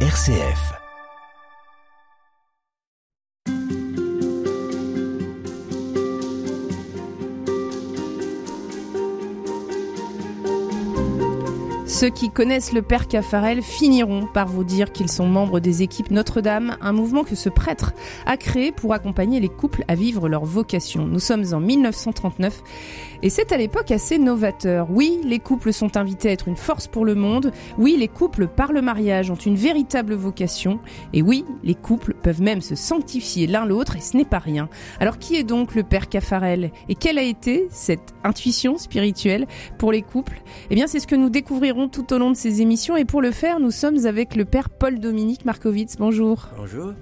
RCF. Ceux qui connaissent le père Caffarel finiront par vous dire qu'ils sont membres des équipes Notre-Dame, un mouvement que ce prêtre a créé pour accompagner les couples à vivre leur vocation. Nous sommes en 1939 et c'est à l'époque assez novateur. Oui, les couples sont invités à être une force pour le monde. Oui, les couples par le mariage ont une véritable vocation. Et oui, les couples peuvent même se sanctifier l'un l'autre et ce n'est pas rien. Alors qui est donc le père Caffarel et quelle a été cette intuition spirituelle pour les couples? Eh bien, c'est ce que nous découvrirons tout au long de ces émissions. Et pour le faire, nous sommes avec le père Paul-Dominique Markovitz. Bonjour. Bonjour.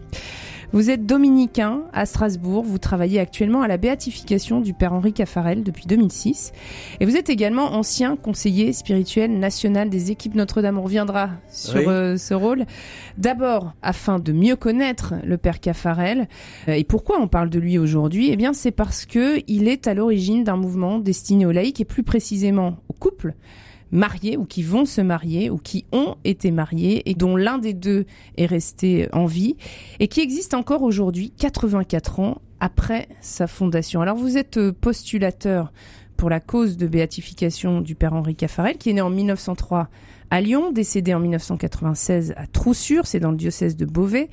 Vous êtes dominicain à Strasbourg. Vous travaillez actuellement à la béatification du Père Henri Caffarel depuis 2006. Et vous êtes également ancien conseiller spirituel national des équipes Notre-Dame. On reviendra sur euh, ce rôle. D'abord, afin de mieux connaître le Père Caffarel. Euh, et pourquoi on parle de lui aujourd'hui? Eh bien, c'est parce que il est à l'origine d'un mouvement destiné aux laïcs et plus précisément aux couples mariés ou qui vont se marier ou qui ont été mariés et dont l'un des deux est resté en vie et qui existe encore aujourd'hui, 84 ans après sa fondation. Alors vous êtes euh, postulateur pour la cause de béatification du père Henri Caffarel, qui est né en 1903 à Lyon, décédé en 1996 à Troussure, c'est dans le diocèse de Beauvais.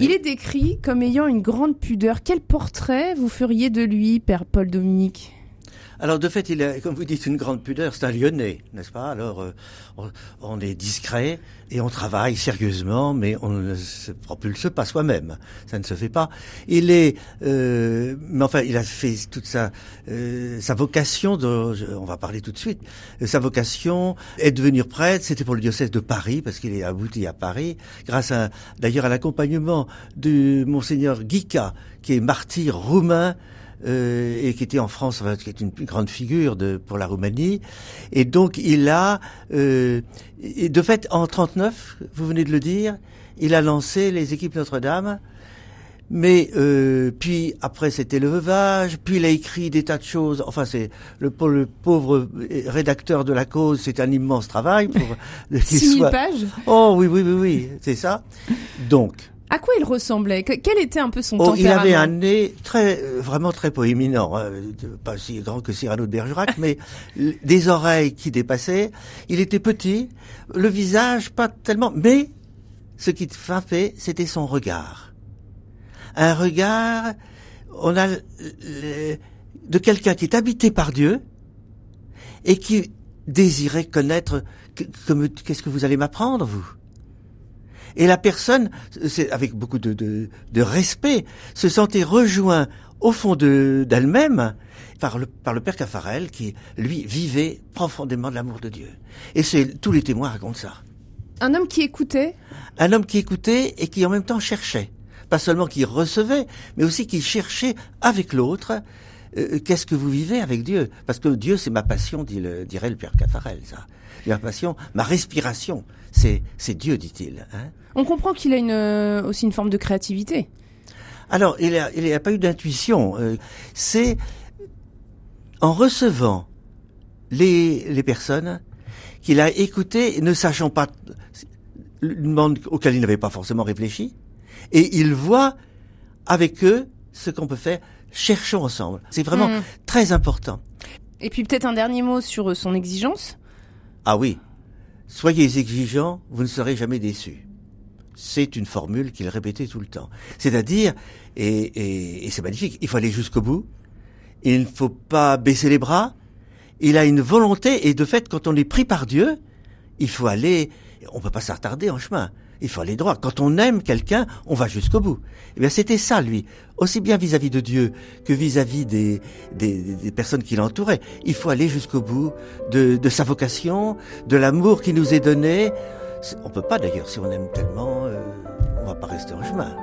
Il est décrit comme ayant une grande pudeur. Quel portrait vous feriez de lui, père Paul Dominique alors de fait, il a, comme vous dites, une grande pudeur. C'est un Lyonnais, n'est-ce pas? Alors euh, on, est discret et on travaille sérieusement, mais on ne se propulse pas soi-même. Ça ne se fait pas. Il est, euh, mais enfin, il a fait toute sa euh, sa vocation. De, on va parler tout de suite. Sa vocation est de devenir prêtre. C'était pour le diocèse de Paris parce qu'il est abouti à Paris, grâce à d'ailleurs à l'accompagnement de monseigneur Guica, qui est martyr roumain euh, et qui était en France, qui est une grande figure de, pour la Roumanie. Et donc il a, euh, et de fait, en 39, vous venez de le dire, il a lancé les équipes Notre-Dame. Mais euh, puis après c'était le veuvage, puis il a écrit des tas de choses. Enfin c'est le, le pauvre rédacteur de la cause, c'est un immense travail pour. 6000 pages. Oh oui oui oui oui, c'est ça. Donc à quoi il ressemblait? Quel était un peu son oh, tempérament Il avait un nez très, euh, vraiment très proéminent, hein, pas si grand que Cyrano de Bergerac, mais des oreilles qui dépassaient. Il était petit, le visage pas tellement, mais ce qui frappait, c'était son regard. Un regard, on a de quelqu'un qui est habité par Dieu et qui désirait connaître qu'est-ce que vous allez m'apprendre, vous? Et la personne, c'est avec beaucoup de, de, de, respect, se sentait rejoint au fond d'elle-même par le, par le père Caffarel qui, lui, vivait profondément de l'amour de Dieu. Et c'est tous les témoins racontent ça. Un homme qui écoutait? Un homme qui écoutait et qui en même temps cherchait. Pas seulement qui recevait, mais aussi qui cherchait avec l'autre euh, qu'est-ce que vous vivez avec Dieu? Parce que Dieu, c'est ma passion, dit le, dirait le père Caffarel, ça. Ma passion, ma respiration, c'est, c'est Dieu, dit-il. Hein On comprend qu'il a une, euh, aussi une forme de créativité. Alors, il n'y a, il a pas eu d'intuition. Euh, c'est en recevant les, les personnes qu'il a écoutées, ne sachant pas le monde auquel il n'avait pas forcément réfléchi, et il voit avec eux ce qu'on peut faire cherchons ensemble. C'est vraiment hmm. très important. Et puis peut-être un dernier mot sur son exigence. Ah oui, soyez exigeants, vous ne serez jamais déçus. C'est une formule qu'il répétait tout le temps. C'est-à-dire, et, et c'est magnifique, il faut aller jusqu'au bout, il ne faut pas baisser les bras, il a une volonté, et de fait, quand on est pris par Dieu, il faut aller, on peut pas s'attarder en chemin il faut aller droit. Quand on aime quelqu'un, on va jusqu'au bout. Eh bien, c'était ça, lui. Aussi bien vis-à-vis de Dieu que vis-à-vis des, des, personnes qui l'entouraient. Il faut aller jusqu'au bout de, de, sa vocation, de l'amour qui nous est donné. On peut pas, d'ailleurs, si on aime tellement, euh, on va pas rester en chemin.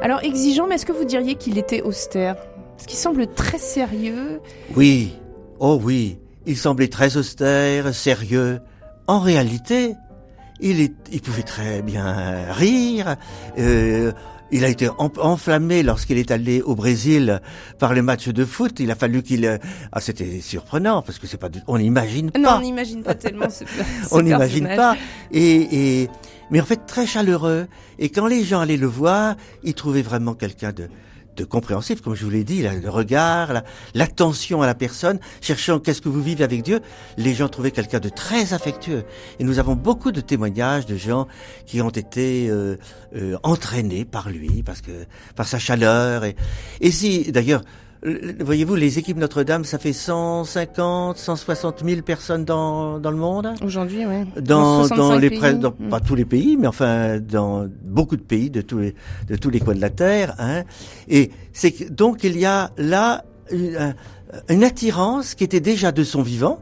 Alors exigeant, mais est-ce que vous diriez qu'il était austère? Parce qu'il semble très sérieux. Oui, oh oui, il semblait très austère, sérieux. En réalité, il, est, il pouvait très bien rire. Euh, il a été enflammé lorsqu'il est allé au Brésil par les matchs de foot. Il a fallu qu'il. Euh, ah, c'était surprenant parce que c'est pas. On n'imagine pas. Non, on n'imagine pas tellement. Ce, on n'imagine pas. Et, et mais en fait très chaleureux. Et quand les gens allaient le voir, ils trouvaient vraiment quelqu'un de de compréhensif, comme je vous l'ai dit, le regard, l'attention à la personne, cherchant qu'est-ce que vous vivez avec Dieu, les gens trouvaient quelqu'un de très affectueux. Et nous avons beaucoup de témoignages de gens qui ont été euh, euh, entraînés par lui, parce que par sa chaleur. Et, et si, d'ailleurs, Voyez-vous, les équipes Notre-Dame, ça fait 150, 160 000 personnes dans, dans le monde. Aujourd'hui, oui. Dans, dans, les dans, mm. pas tous les pays, mais enfin dans beaucoup de pays de tous les de tous les coins de la terre. Hein. Et c'est donc il y a là une, une attirance qui était déjà de son vivant.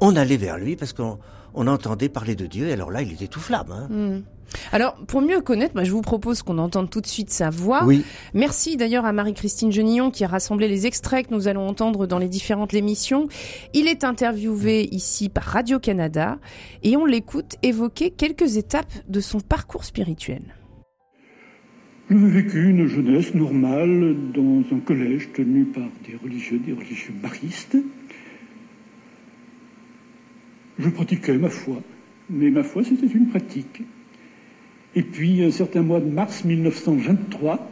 On allait vers lui parce qu'on on entendait parler de Dieu. Et alors là, il était tout flamme. Hein. Mm. Alors, pour mieux connaître, bah, je vous propose qu'on entende tout de suite sa voix. Oui. Merci d'ailleurs à Marie-Christine Genillon qui a rassemblé les extraits que nous allons entendre dans les différentes émissions. Il est interviewé ici par Radio-Canada et on l'écoute évoquer quelques étapes de son parcours spirituel. J'ai vécu une jeunesse normale dans un collège tenu par des religieux, des religieux baristes. Je pratiquais ma foi, mais ma foi c'était une pratique. Et puis, un certain mois de mars 1923,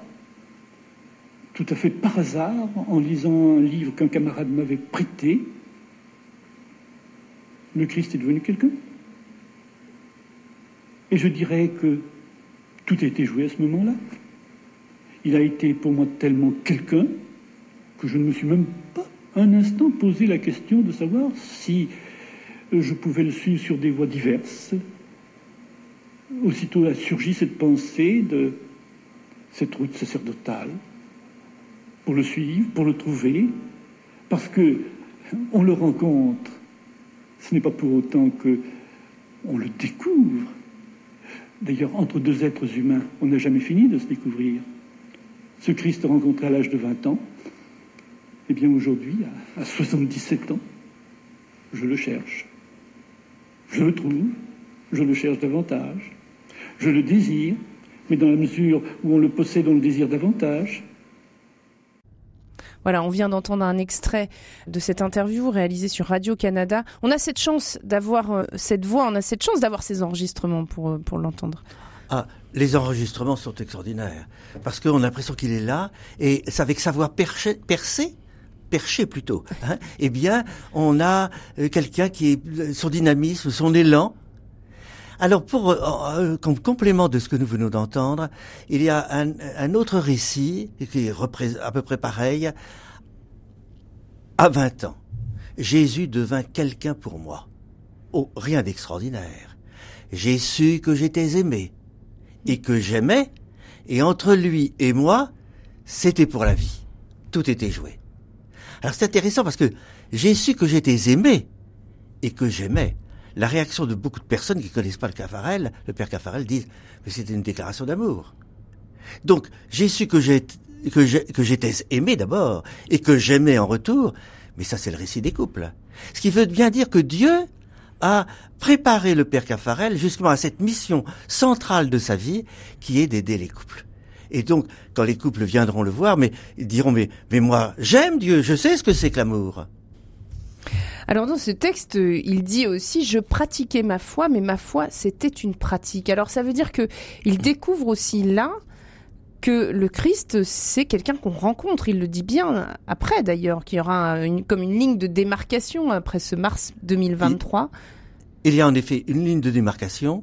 tout à fait par hasard, en lisant un livre qu'un camarade m'avait prêté, le Christ est devenu quelqu'un. Et je dirais que tout a été joué à ce moment-là. Il a été pour moi tellement quelqu'un que je ne me suis même pas un instant posé la question de savoir si je pouvais le suivre sur des voies diverses, aussitôt a surgi cette pensée de cette route sacerdotale pour le suivre, pour le trouver, parce que on le rencontre. Ce n'est pas pour autant que on le découvre. D'ailleurs, entre deux êtres humains, on n'a jamais fini de se découvrir. Ce Christ rencontré à l'âge de 20 ans, eh bien aujourd'hui, à 77 ans, je le cherche. Je le trouve, je le cherche davantage. Je le désire, mais dans la mesure où on le possède, on le désire davantage. Voilà, on vient d'entendre un extrait de cette interview réalisée sur Radio-Canada. On a cette chance d'avoir euh, cette voix, on a cette chance d'avoir ces enregistrements pour, euh, pour l'entendre. Ah, les enregistrements sont extraordinaires. Parce qu'on a l'impression qu'il est là, et c'est avec sa voix perchée, percée, perché plutôt, hein, eh bien, on a euh, quelqu'un qui est son dynamisme, son élan, alors, pour euh, euh, comme complément de ce que nous venons d'entendre, il y a un, autre récit qui est à peu près pareil. À 20 ans, Jésus devint quelqu'un pour moi. Oh, rien d'extraordinaire. J'ai su que j'étais aimé et que j'aimais, et entre lui et moi, c'était pour la vie. Tout était joué. Alors c'est intéressant parce que j'ai su que j'étais aimé et que j'aimais la réaction de beaucoup de personnes qui ne connaissent pas le Caffarel, le père Caffarel, disent mais c'était une déclaration d'amour. Donc j'ai su que j'étais aimé d'abord et que j'aimais en retour, mais ça c'est le récit des couples. Ce qui veut bien dire que Dieu a préparé le père Caffarel justement à cette mission centrale de sa vie qui est d'aider les couples. Et donc, quand les couples viendront le voir, mais ils diront, mais, mais moi, j'aime Dieu, je sais ce que c'est que l'amour. Alors dans ce texte, il dit aussi je pratiquais ma foi, mais ma foi c'était une pratique. Alors ça veut dire que il découvre aussi là que le Christ, c'est quelqu'un qu'on rencontre. Il le dit bien après d'ailleurs, qu'il y aura une, comme une ligne de démarcation après ce mars 2023. Il, y a en effet une ligne de démarcation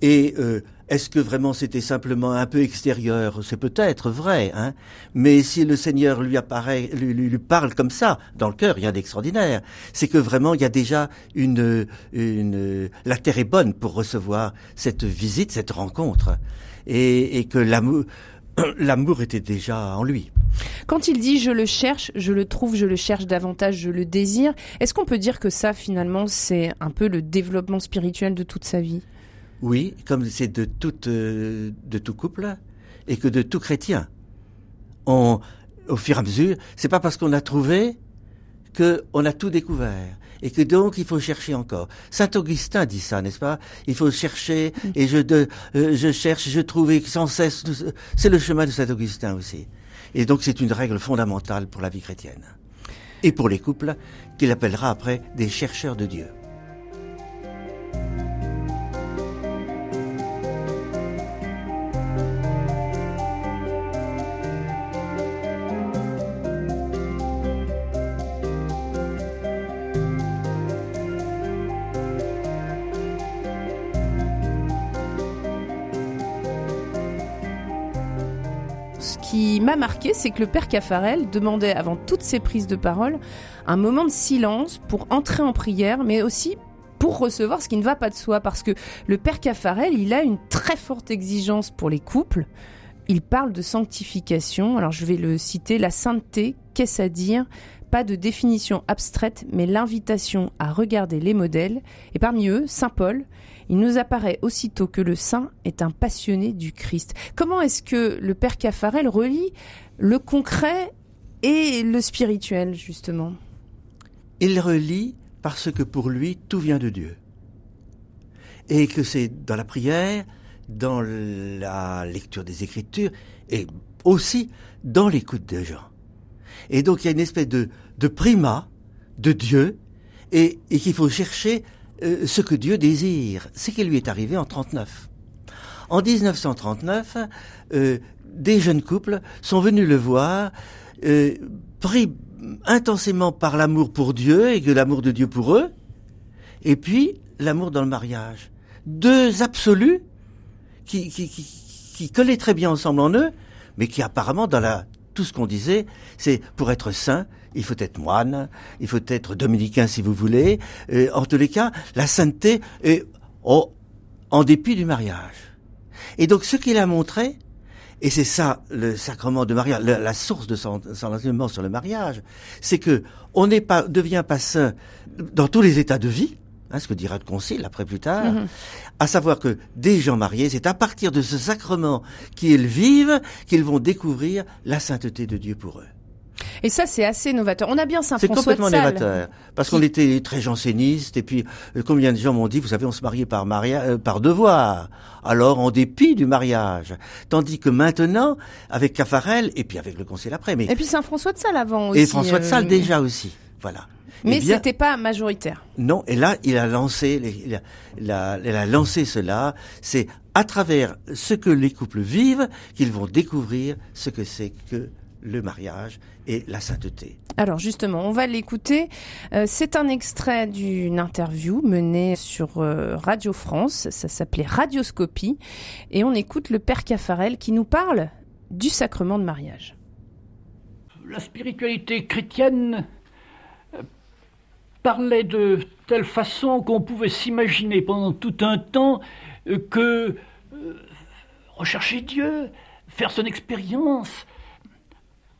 et euh, est-ce que vraiment c'était simplement un peu extérieur? C'est peut-être vrai, hein. Mais si le Seigneur lui apparaît, lui, lui, parle comme ça, dans le cœur, rien d'extraordinaire. C'est que vraiment il y a déjà une, une, la terre est bonne pour recevoir cette visite, cette rencontre, et, et que l'amour, l'amour était déjà en lui. Quand il dit je le cherche, je le trouve, je le cherche davantage, je le désire, est-ce qu'on peut dire que ça finalement c'est un peu le développement spirituel de toute sa vie? Oui, comme c'est de euh, de tout couple, et que de tout chrétien. On, au fur et à mesure, c'est pas parce qu'on a trouvé que on a tout découvert et que donc il faut chercher encore. Saint Augustin dit ça, n'est-ce pas? Il faut chercher et je de, euh, je cherche, je trouve sans cesse. C'est le chemin de Saint Augustin aussi. Et donc c'est une règle fondamentale pour la vie chrétienne et pour les couples qu'il appellera après des chercheurs de Dieu. Marqué, c'est que le père Caffarel demandait avant toutes ses prises de parole un moment de silence pour entrer en prière, mais aussi pour recevoir ce qui ne va pas de soi, parce que le père Caffarel, il a une très forte exigence pour les couples. Il parle de sanctification. Alors je vais le citer. La sainteté, qu'est-ce à dire? Pas de définition abstraite, mais l'invitation à regarder les modèles. Et parmi eux, Saint Paul, il nous apparaît aussitôt que le saint est un passionné du Christ. Comment est-ce que le Père Caffarel relie le concret et le spirituel, justement? Il relie parce que pour lui, tout vient de Dieu. Et que c'est dans la prière, dans la lecture des Écritures, et aussi dans l'écoute des gens. Et donc il y a une espèce de, de primat de Dieu, et, et qu'il faut chercher euh, ce que Dieu désire. C'est qui lui est arrivé en 39. En 1939, euh, des jeunes couples sont venus le voir, euh, pris intensément par l'amour pour Dieu et que l'amour de Dieu pour eux, et puis l'amour dans le mariage. Deux absolus qui, qui, qui, qui collaient très bien ensemble en eux, mais qui apparemment dans la tout ce qu'on disait, c'est pour être saint, il faut être moine, il faut être dominicain si vous voulez. Euh, en tous les cas, la sainteté est en dépit du mariage. Et donc ce qu'il a montré, et c'est ça le sacrement de mariage, la, source de son, enseignement sur le mariage, c'est que on n'est pas devient pas saint dans tous les états de vie. Hein, ce que dira le concile après plus tard, mm-hmm. à savoir que des gens mariés, c'est à partir de ce sacrement qu'ils vivent qu'ils vont découvrir la sainteté de Dieu pour eux. Et ça, c'est assez novateur. On a bien Saint François C'est complètement novateur. Parce qu'on était très jansénistes, et puis euh, combien de gens m'ont dit, vous savez, on se mariait par, euh, par devoir, alors en dépit du mariage. Tandis que maintenant, avec Caffarel, et puis avec le Concile après... Mais... Et puis Saint François de Sales avant aussi. Et François de Sales euh, déjà aussi, voilà. Mais ce c'était pas majoritaire. Non, et là, il a lancé, il a, il a, il a lancé cela. C'est à travers ce que les couples vivent qu'ils vont découvrir ce que c'est que le mariage et la sainteté. Alors justement, on va l'écouter. Euh, c'est un extrait d'une interview menée sur euh, Radio France. Ça s'appelait Radioscopie. Et on écoute le père Caffarel qui nous parle du sacrement de mariage. La spiritualité chrétienne euh, parlait de telle façon qu'on pouvait s'imaginer pendant tout un temps que rechercher Dieu, faire son expérience,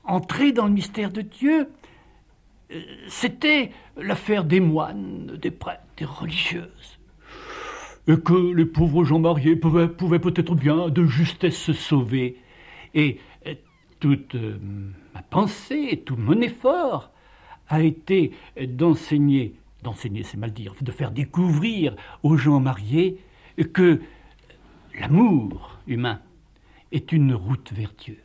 entrer dans le mystère de Dieu, euh, c'était l'affaire des moines, des prêtres, des religieuses. Et que les pauvres gens mariés pouvaient, peut-être bien de justesse se sauver. Et toute euh, ma pensée, tout mon effort a été d'enseigner, d'enseigner c'est mal dire, de faire découvrir aux gens mariés que l'amour humain est une route vers Dieu.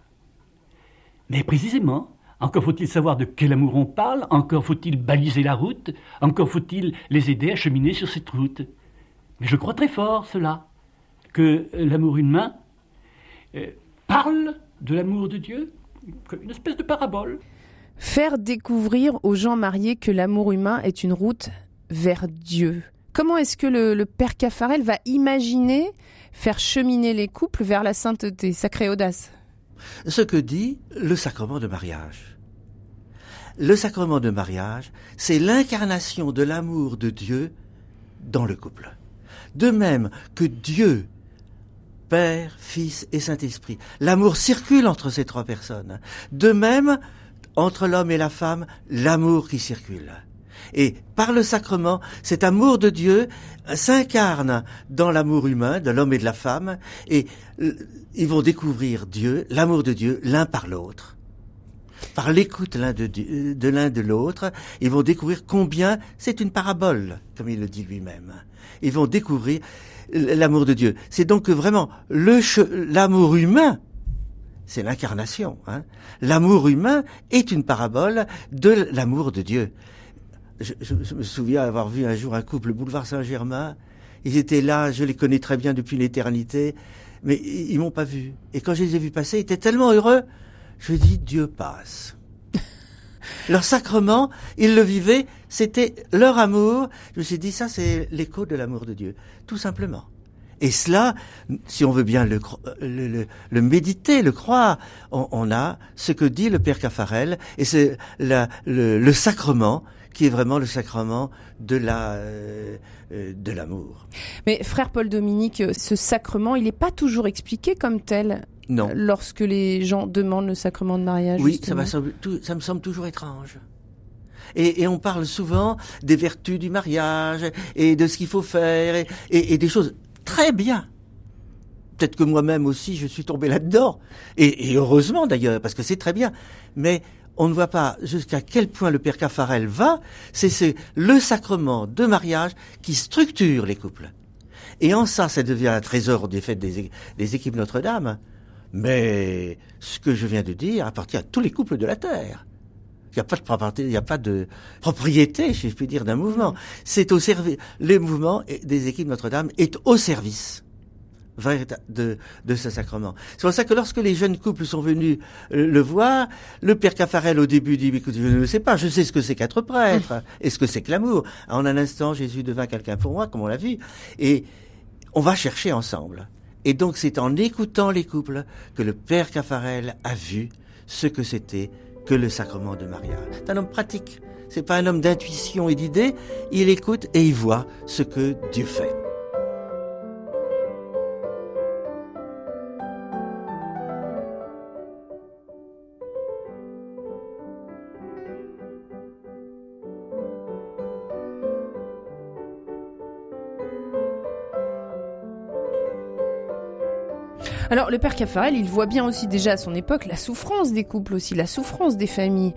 Mais précisément, encore faut-il savoir de quel amour on parle, encore faut-il baliser la route, encore faut-il les aider à cheminer sur cette route. Mais je crois très fort cela, que l'amour humain euh, parle de l'amour de Dieu comme une espèce de parabole. Faire découvrir aux gens mariés que l'amour humain est une route vers Dieu. Comment est-ce que le, le, père Caffarel va imaginer faire cheminer les couples vers la sainteté? Sacrée audace ce que dit le sacrement de mariage. Le sacrement de mariage, c'est l'incarnation de l'amour de Dieu dans le couple. De même que Dieu, Père, Fils et Saint-Esprit, l'amour circule entre ces trois personnes. De même, entre l'homme et la femme, l'amour qui circule. Et par le sacrement, cet amour de Dieu s'incarne dans l'amour humain de l'homme et de la femme, et ils vont découvrir Dieu, l'amour de Dieu, l'un par l'autre. Par l'écoute de, l'un de l'autre, ils vont découvrir combien c'est une parabole, comme il le dit lui-même. Ils vont découvrir l'amour de Dieu. C'est donc vraiment l'amour humain c'est l'incarnation. Hein. L'amour humain est une parabole de l'amour de Dieu. Je, je, me souviens avoir vu un jour un couple boulevard Saint-Germain. Ils étaient là, je les connais très bien depuis l'éternité, mais ils, m'ont pas vu. Et quand je les ai vus passer, ils étaient tellement heureux. Je dis Dieu passe. leur sacrement, ils le vivaient, c'était leur amour. Je me suis dit ça, c'est l'écho de l'amour de Dieu, tout simplement. Et cela, si on veut bien le, le, méditer, le croire, on, a ce que dit le Père Caffarel, et c'est le, sacrement qui est vraiment le sacrement de la euh, euh, de l'amour. Mais frère Paul Dominique, ce sacrement, il n'est pas toujours expliqué comme tel. Non. Lorsque les gens demandent le sacrement de mariage. Oui, ça, ça me semble toujours étrange. Et, et, on parle souvent des vertus du mariage et de ce qu'il faut faire et, et, et des choses très bien. Peut-être que moi-même aussi, je suis tombé là-dedans. Et, heureusement d'ailleurs, parce que c'est très bien. Mais on ne voit pas jusqu'à quel point le père Caffarel va. C'est le sacrement de mariage qui structure les couples. Et en ça, ça devient un trésor des fêtes des, des équipes Notre-Dame. Mais ce que je viens de dire appartient à tous les couples de la Terre. Il n'y a pas de propriété, il n'y a pas de propriété, si je puis dire, d'un mouvement. C'est au service, le mouvement des équipes Notre-Dame est au service de, de ce sacrement. C'est pour ça que lorsque les jeunes couples sont venus euh, le voir, le père Caffarel au début dit, écoute, je ne sais pas, je sais ce que c'est qu'être prêtre, et ce que c'est que l'amour? En un instant, Jésus devint quelqu'un pour moi, comme on l'a vu, et on va chercher ensemble. Et donc c'est en écoutant les couples que le père Caffarel a vu ce que c'était que le sacrement de mariage. C'est un homme pratique. C'est pas un homme d'intuition et d'idées. Il écoute et il voit ce que Dieu fait. Alors le père Caffarel, il voit bien aussi déjà à son époque la souffrance des couples aussi, la souffrance des familles.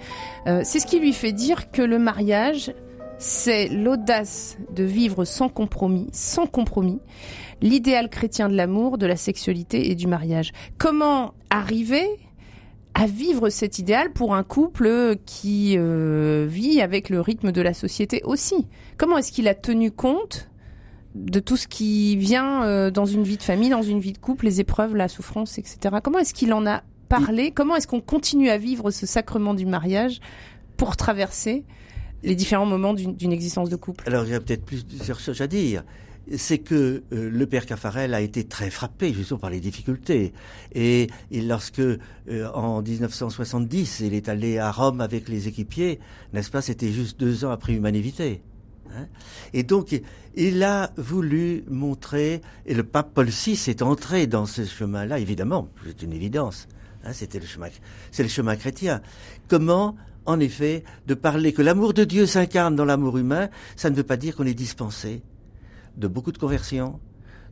Euh, c'est ce qui lui fait dire que le mariage, c'est l'audace de vivre sans compromis, sans compromis, l'idéal chrétien de l'amour, de la sexualité et du mariage. Comment arriver à vivre cet idéal pour un couple qui euh, vit avec le rythme de la société aussi? Comment est-ce qu'il a tenu compte de tout ce qui vient euh, dans une vie de famille, dans une vie de couple, les épreuves, la souffrance, etc. Comment est-ce qu'il en a parlé? Comment est-ce qu'on continue à vivre ce sacrement du mariage pour traverser les différents moments d'une existence de couple? Alors, il y a peut-être plusieurs choses à dire. C'est que euh, le père Caffarel a été très frappé justement par les difficultés. Et, lorsque, euh, en 1970, il est allé à Rome avec les équipiers, n'est-ce pas, c'était juste deux ans après Humanité. Hein. et donc, il a voulu montrer, et le pape Paul VI est entré dans ce chemin-là, évidemment, c'est une évidence, hein, c'était le chemin, c'est le chemin chrétien. Comment, en effet, de parler que l'amour de Dieu s'incarne dans l'amour humain, ça ne veut pas dire qu'on est dispensé de beaucoup de conversions,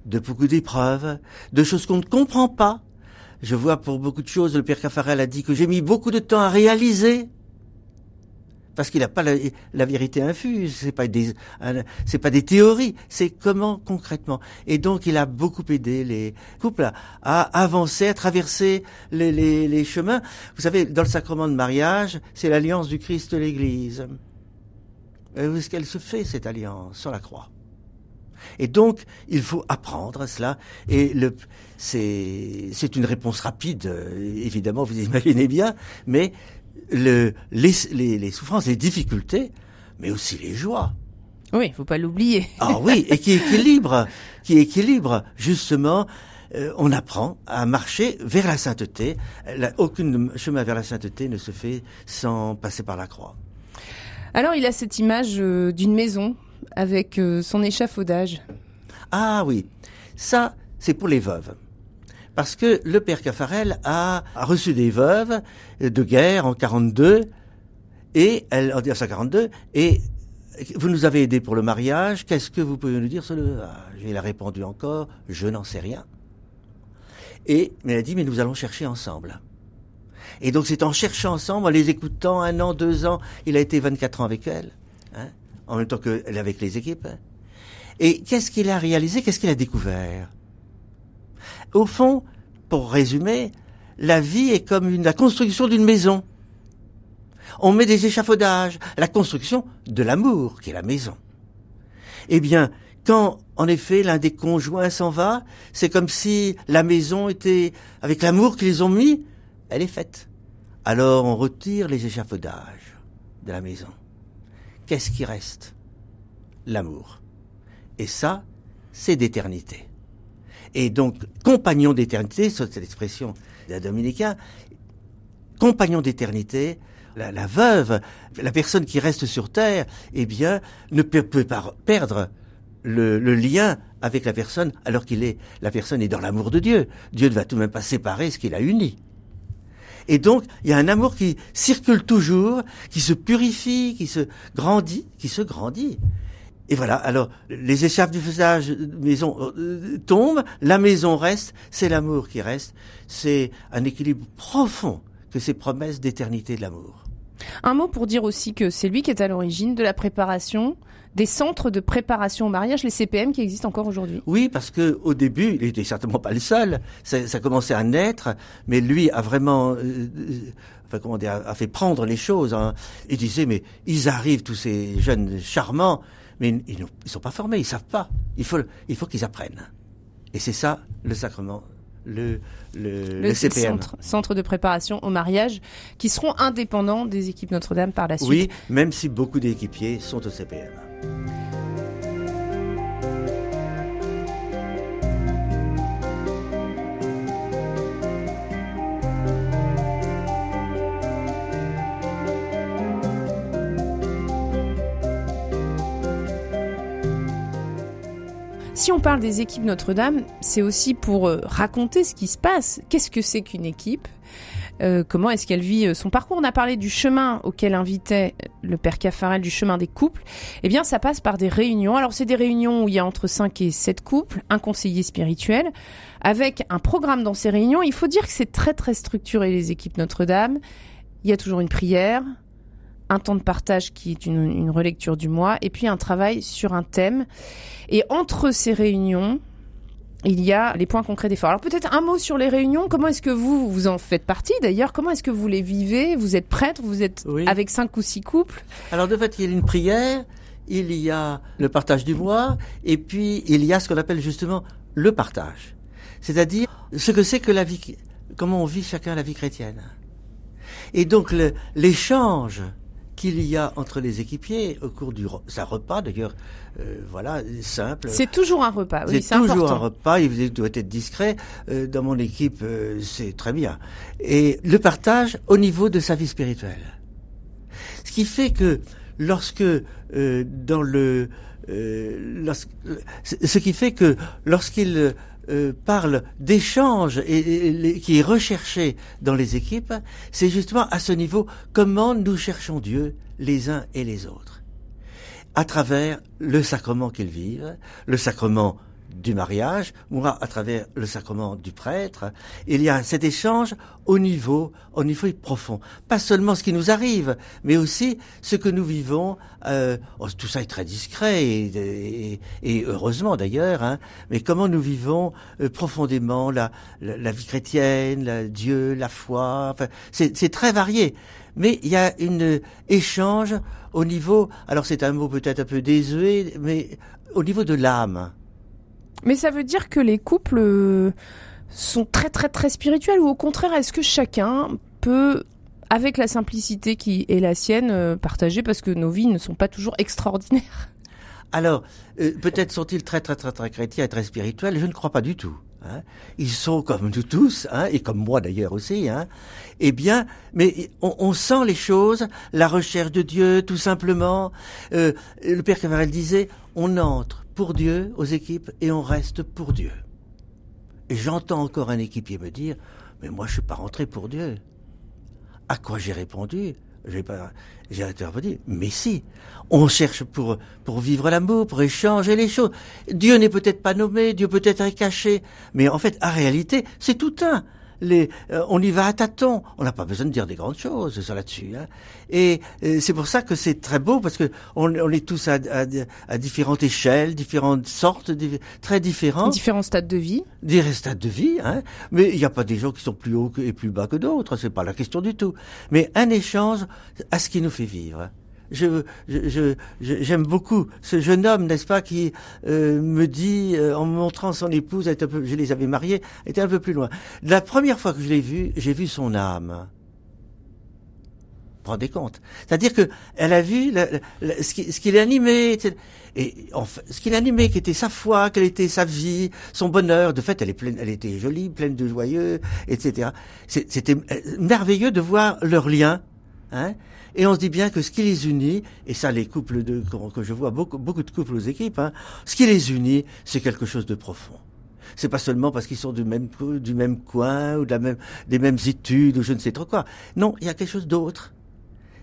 de beaucoup d'épreuves, de choses qu'on ne comprend pas. Je vois pour beaucoup de choses, le Père Caffarel a dit que j'ai mis beaucoup de temps à réaliser parce qu'il n'a pas la, vérité infuse, c'est pas des, c'est pas des théories, c'est comment concrètement. Et donc il a beaucoup aidé les couples à, avancer, à traverser les, les, les, chemins. Vous savez, dans le sacrement de mariage, c'est l'alliance du Christ de l'Église. Où est-ce qu'elle se fait cette alliance? Sur la croix Et donc il faut apprendre cela. Et le, c'est, c'est une réponse rapide, évidemment, vous imaginez bien, mais le, les, les, souffrances, les difficultés, mais aussi les joies. Oui, faut pas l'oublier. Ah oui, et qui équilibre, qui équilibre justement. Euh, on apprend à marcher vers la sainteté. aucun chemin vers la sainteté ne se fait sans passer par la croix. Alors, il a cette image euh, d'une maison avec euh, son échafaudage. Ah oui, ça, c'est pour les veuves parce que le père Caffarel a, reçu des veuves de guerre en 42 et elle en 1942 et vous nous avez aidé pour le mariage, qu'est-ce que vous pouvez nous dire sur le... Ah, il a répondu encore, je n'en sais rien. Et elle a dit, mais nous allons chercher ensemble. Et donc c'est en cherchant ensemble, en les écoutant un an, deux ans, il a été 24 ans avec elle, hein, en même temps qu'elle avec les équipes. Et qu'est-ce qu'il a réalisé, qu'est-ce qu'il a découvert? Au fond, pour résumer, la vie est comme la construction d'une maison. On met des échafaudages, la construction de l'amour, qui est la maison. Eh bien, quand, en effet, l'un des conjoints s'en va, c'est comme si la maison était, avec l'amour qu'ils ont mis, elle est faite. Alors on retire les échafaudages de la maison. Qu'est-ce qui reste? L'amour. Et ça, c'est d'éternité. Et donc, compagnon d'éternité, c'est cette expression d'un dominicain, compagnon d'éternité, la, veuve, la personne qui reste sur terre, eh bien, ne peut, pas perdre le, le, lien avec la personne alors qu'il est, la personne est dans l'amour de Dieu. Dieu ne va tout de même pas séparer ce qu'il a uni. Et donc, il y a un amour qui circule toujours, qui se purifie, qui se grandit, qui se grandit. Et voilà, alors les échappes du faisage maison euh, tombent, la maison reste, c'est l'amour qui reste, c'est un équilibre profond que ces promesses d'éternité de l'amour. Un mot pour dire aussi que c'est lui qui est à l'origine de la préparation des centres de préparation au mariage, les CPM qui existent encore aujourd'hui. Oui, parce que au début, il était certainement pas le seul. Ça, ça commençait à naître, mais lui a vraiment, euh, euh, enfin comment dire, a fait prendre les choses. Hein. Il disait mais ils arrivent tous ces jeunes charmants, mais ils ne sont pas formés, ils savent pas. Il faut, il faut qu'ils apprennent. Et c'est ça le sacrement le, le, le, CPM. Centre, centre, de préparation au mariage, qui seront indépendants des équipes Notre-Dame par la suite. Oui, même si beaucoup d'équipiers sont au CPM. Si on parle des équipes Notre-Dame, c'est aussi pour euh, raconter ce qui se passe. Qu'est-ce que c'est qu'une équipe? Euh, comment est-ce qu'elle vit euh, son parcours? On a parlé du chemin auquel invitait le père Caffarel, du chemin des couples. Eh bien, ça passe par des réunions. Alors, c'est des réunions où il y a entre 5 et 7 couples, un conseiller spirituel, avec un programme dans ces réunions. Il faut dire que c'est très, très structuré, les équipes Notre-Dame. Il y a toujours une prière, un temps de partage qui est une, une, relecture du mois, et puis un travail sur un thème. Et entre ces réunions, il y a les points concrets d'effort. Alors peut-être un mot sur les réunions. Comment est-ce que vous, vous en faites partie d'ailleurs? Comment est-ce que vous les vivez? Vous êtes prêtre Vous êtes avec cinq ou six couples? Alors de fait, il y a une prière, il y a le partage du mois, et puis il y a ce qu'on appelle justement le partage. C'est-à-dire ce que c'est que la vie, comment on vit chacun la vie chrétienne. Et donc l'échange qu'il y a entre les équipiers au cours du ça repas d'ailleurs euh, voilà simple. C'est toujours un repas oui, c'est toujours un repas il doit être discret. Euh, dans mon équipe euh, c'est très bien. Et le partage au niveau de sa vie spirituelle. Ce qui fait que lorsque dans le ce qui fait que lorsqu'il euh, parle d'échange et, qui est recherché dans les équipes, c'est justement à ce niveau comment nous cherchons Dieu les uns et les autres. À travers le sacrement qu'ils vivent, le sacrement du mariage, moi à travers le sacrement du prêtre, il y a cet échange au niveau, au niveau profond. Pas seulement ce qui nous arrive, mais aussi ce que nous vivons. Euh, oh, tout ça est très discret et, et, heureusement d'ailleurs. Hein, mais comment nous vivons euh, profondément la, la, vie chrétienne, la, Dieu, la foi. Enfin, c'est très varié. Mais il y a une échange au niveau. Alors c'est un mot peut-être un peu désuet, mais au niveau de l'âme. Mais ça veut dire que les couples euh, sont très très très spirituels ou au contraire, est-ce que chacun peut avec la simplicité qui est la sienne, euh, partager parce que nos vies ne sont pas toujours extraordinaires? Alors, euh, peut-être sont-ils très très très très chrétiens et très spirituels, je ne crois pas du tout. Hein. Ils sont comme nous tous, hein, et comme moi d'ailleurs aussi. Hein. Eh bien, mais on, sent les choses, la recherche de Dieu, tout simplement. Le Père Cavarel disait, on entre pour Dieu aux équipes et on reste pour Dieu. Et j'entends encore un équipier me dire, mais moi je suis pas rentré pour Dieu. À quoi j'ai répondu? J'ai pas, interprété, mais si, on cherche pour, pour vivre l'amour, pour échanger les choses. Dieu n'est peut-être pas nommé, Dieu peut-être est caché, mais en fait, en réalité, c'est tout un. Les, euh, on y va à tâtons. On n'a pas besoin de dire des grandes choses ça là-dessus. Hein. Et, euh, c'est pour ça que c'est très beau parce que on, on est tous à, à, à, différentes échelles, différentes sortes, très différents. Différents stades de vie. Des stades de vie. Hein. Mais il n'y a pas des gens qui sont plus hauts et plus bas que d'autres. C'est pas la question du tout. Mais un échange à ce qui nous fait vivre je, je, j'aime beaucoup ce jeune homme, n'est-ce pas, qui euh, me dit, euh, en montrant son épouse, un peu, je les avais mariés, était un peu plus loin. La première fois que je l'ai vu, j'ai vu son âme. Vous rendez compte? C'est-à-dire que elle a vu ce qui, ce qui l'animait, et enfin, ce qui l'animait, qui était sa foi, quelle était sa vie, son bonheur. De fait, elle est pleine, elle était jolie, pleine de joyeux, etc. C'était euh, merveilleux de voir leur lien. Hein et on se dit bien que ce qui les unit, et ça les couples de, que je vois beaucoup, beaucoup de couples aux équipes, hein, ce qui les unit, c'est quelque chose de profond. C'est pas seulement parce qu'ils sont du même, du même coin ou de la même, des mêmes études ou je ne sais trop quoi. Non, il y a quelque chose d'autre.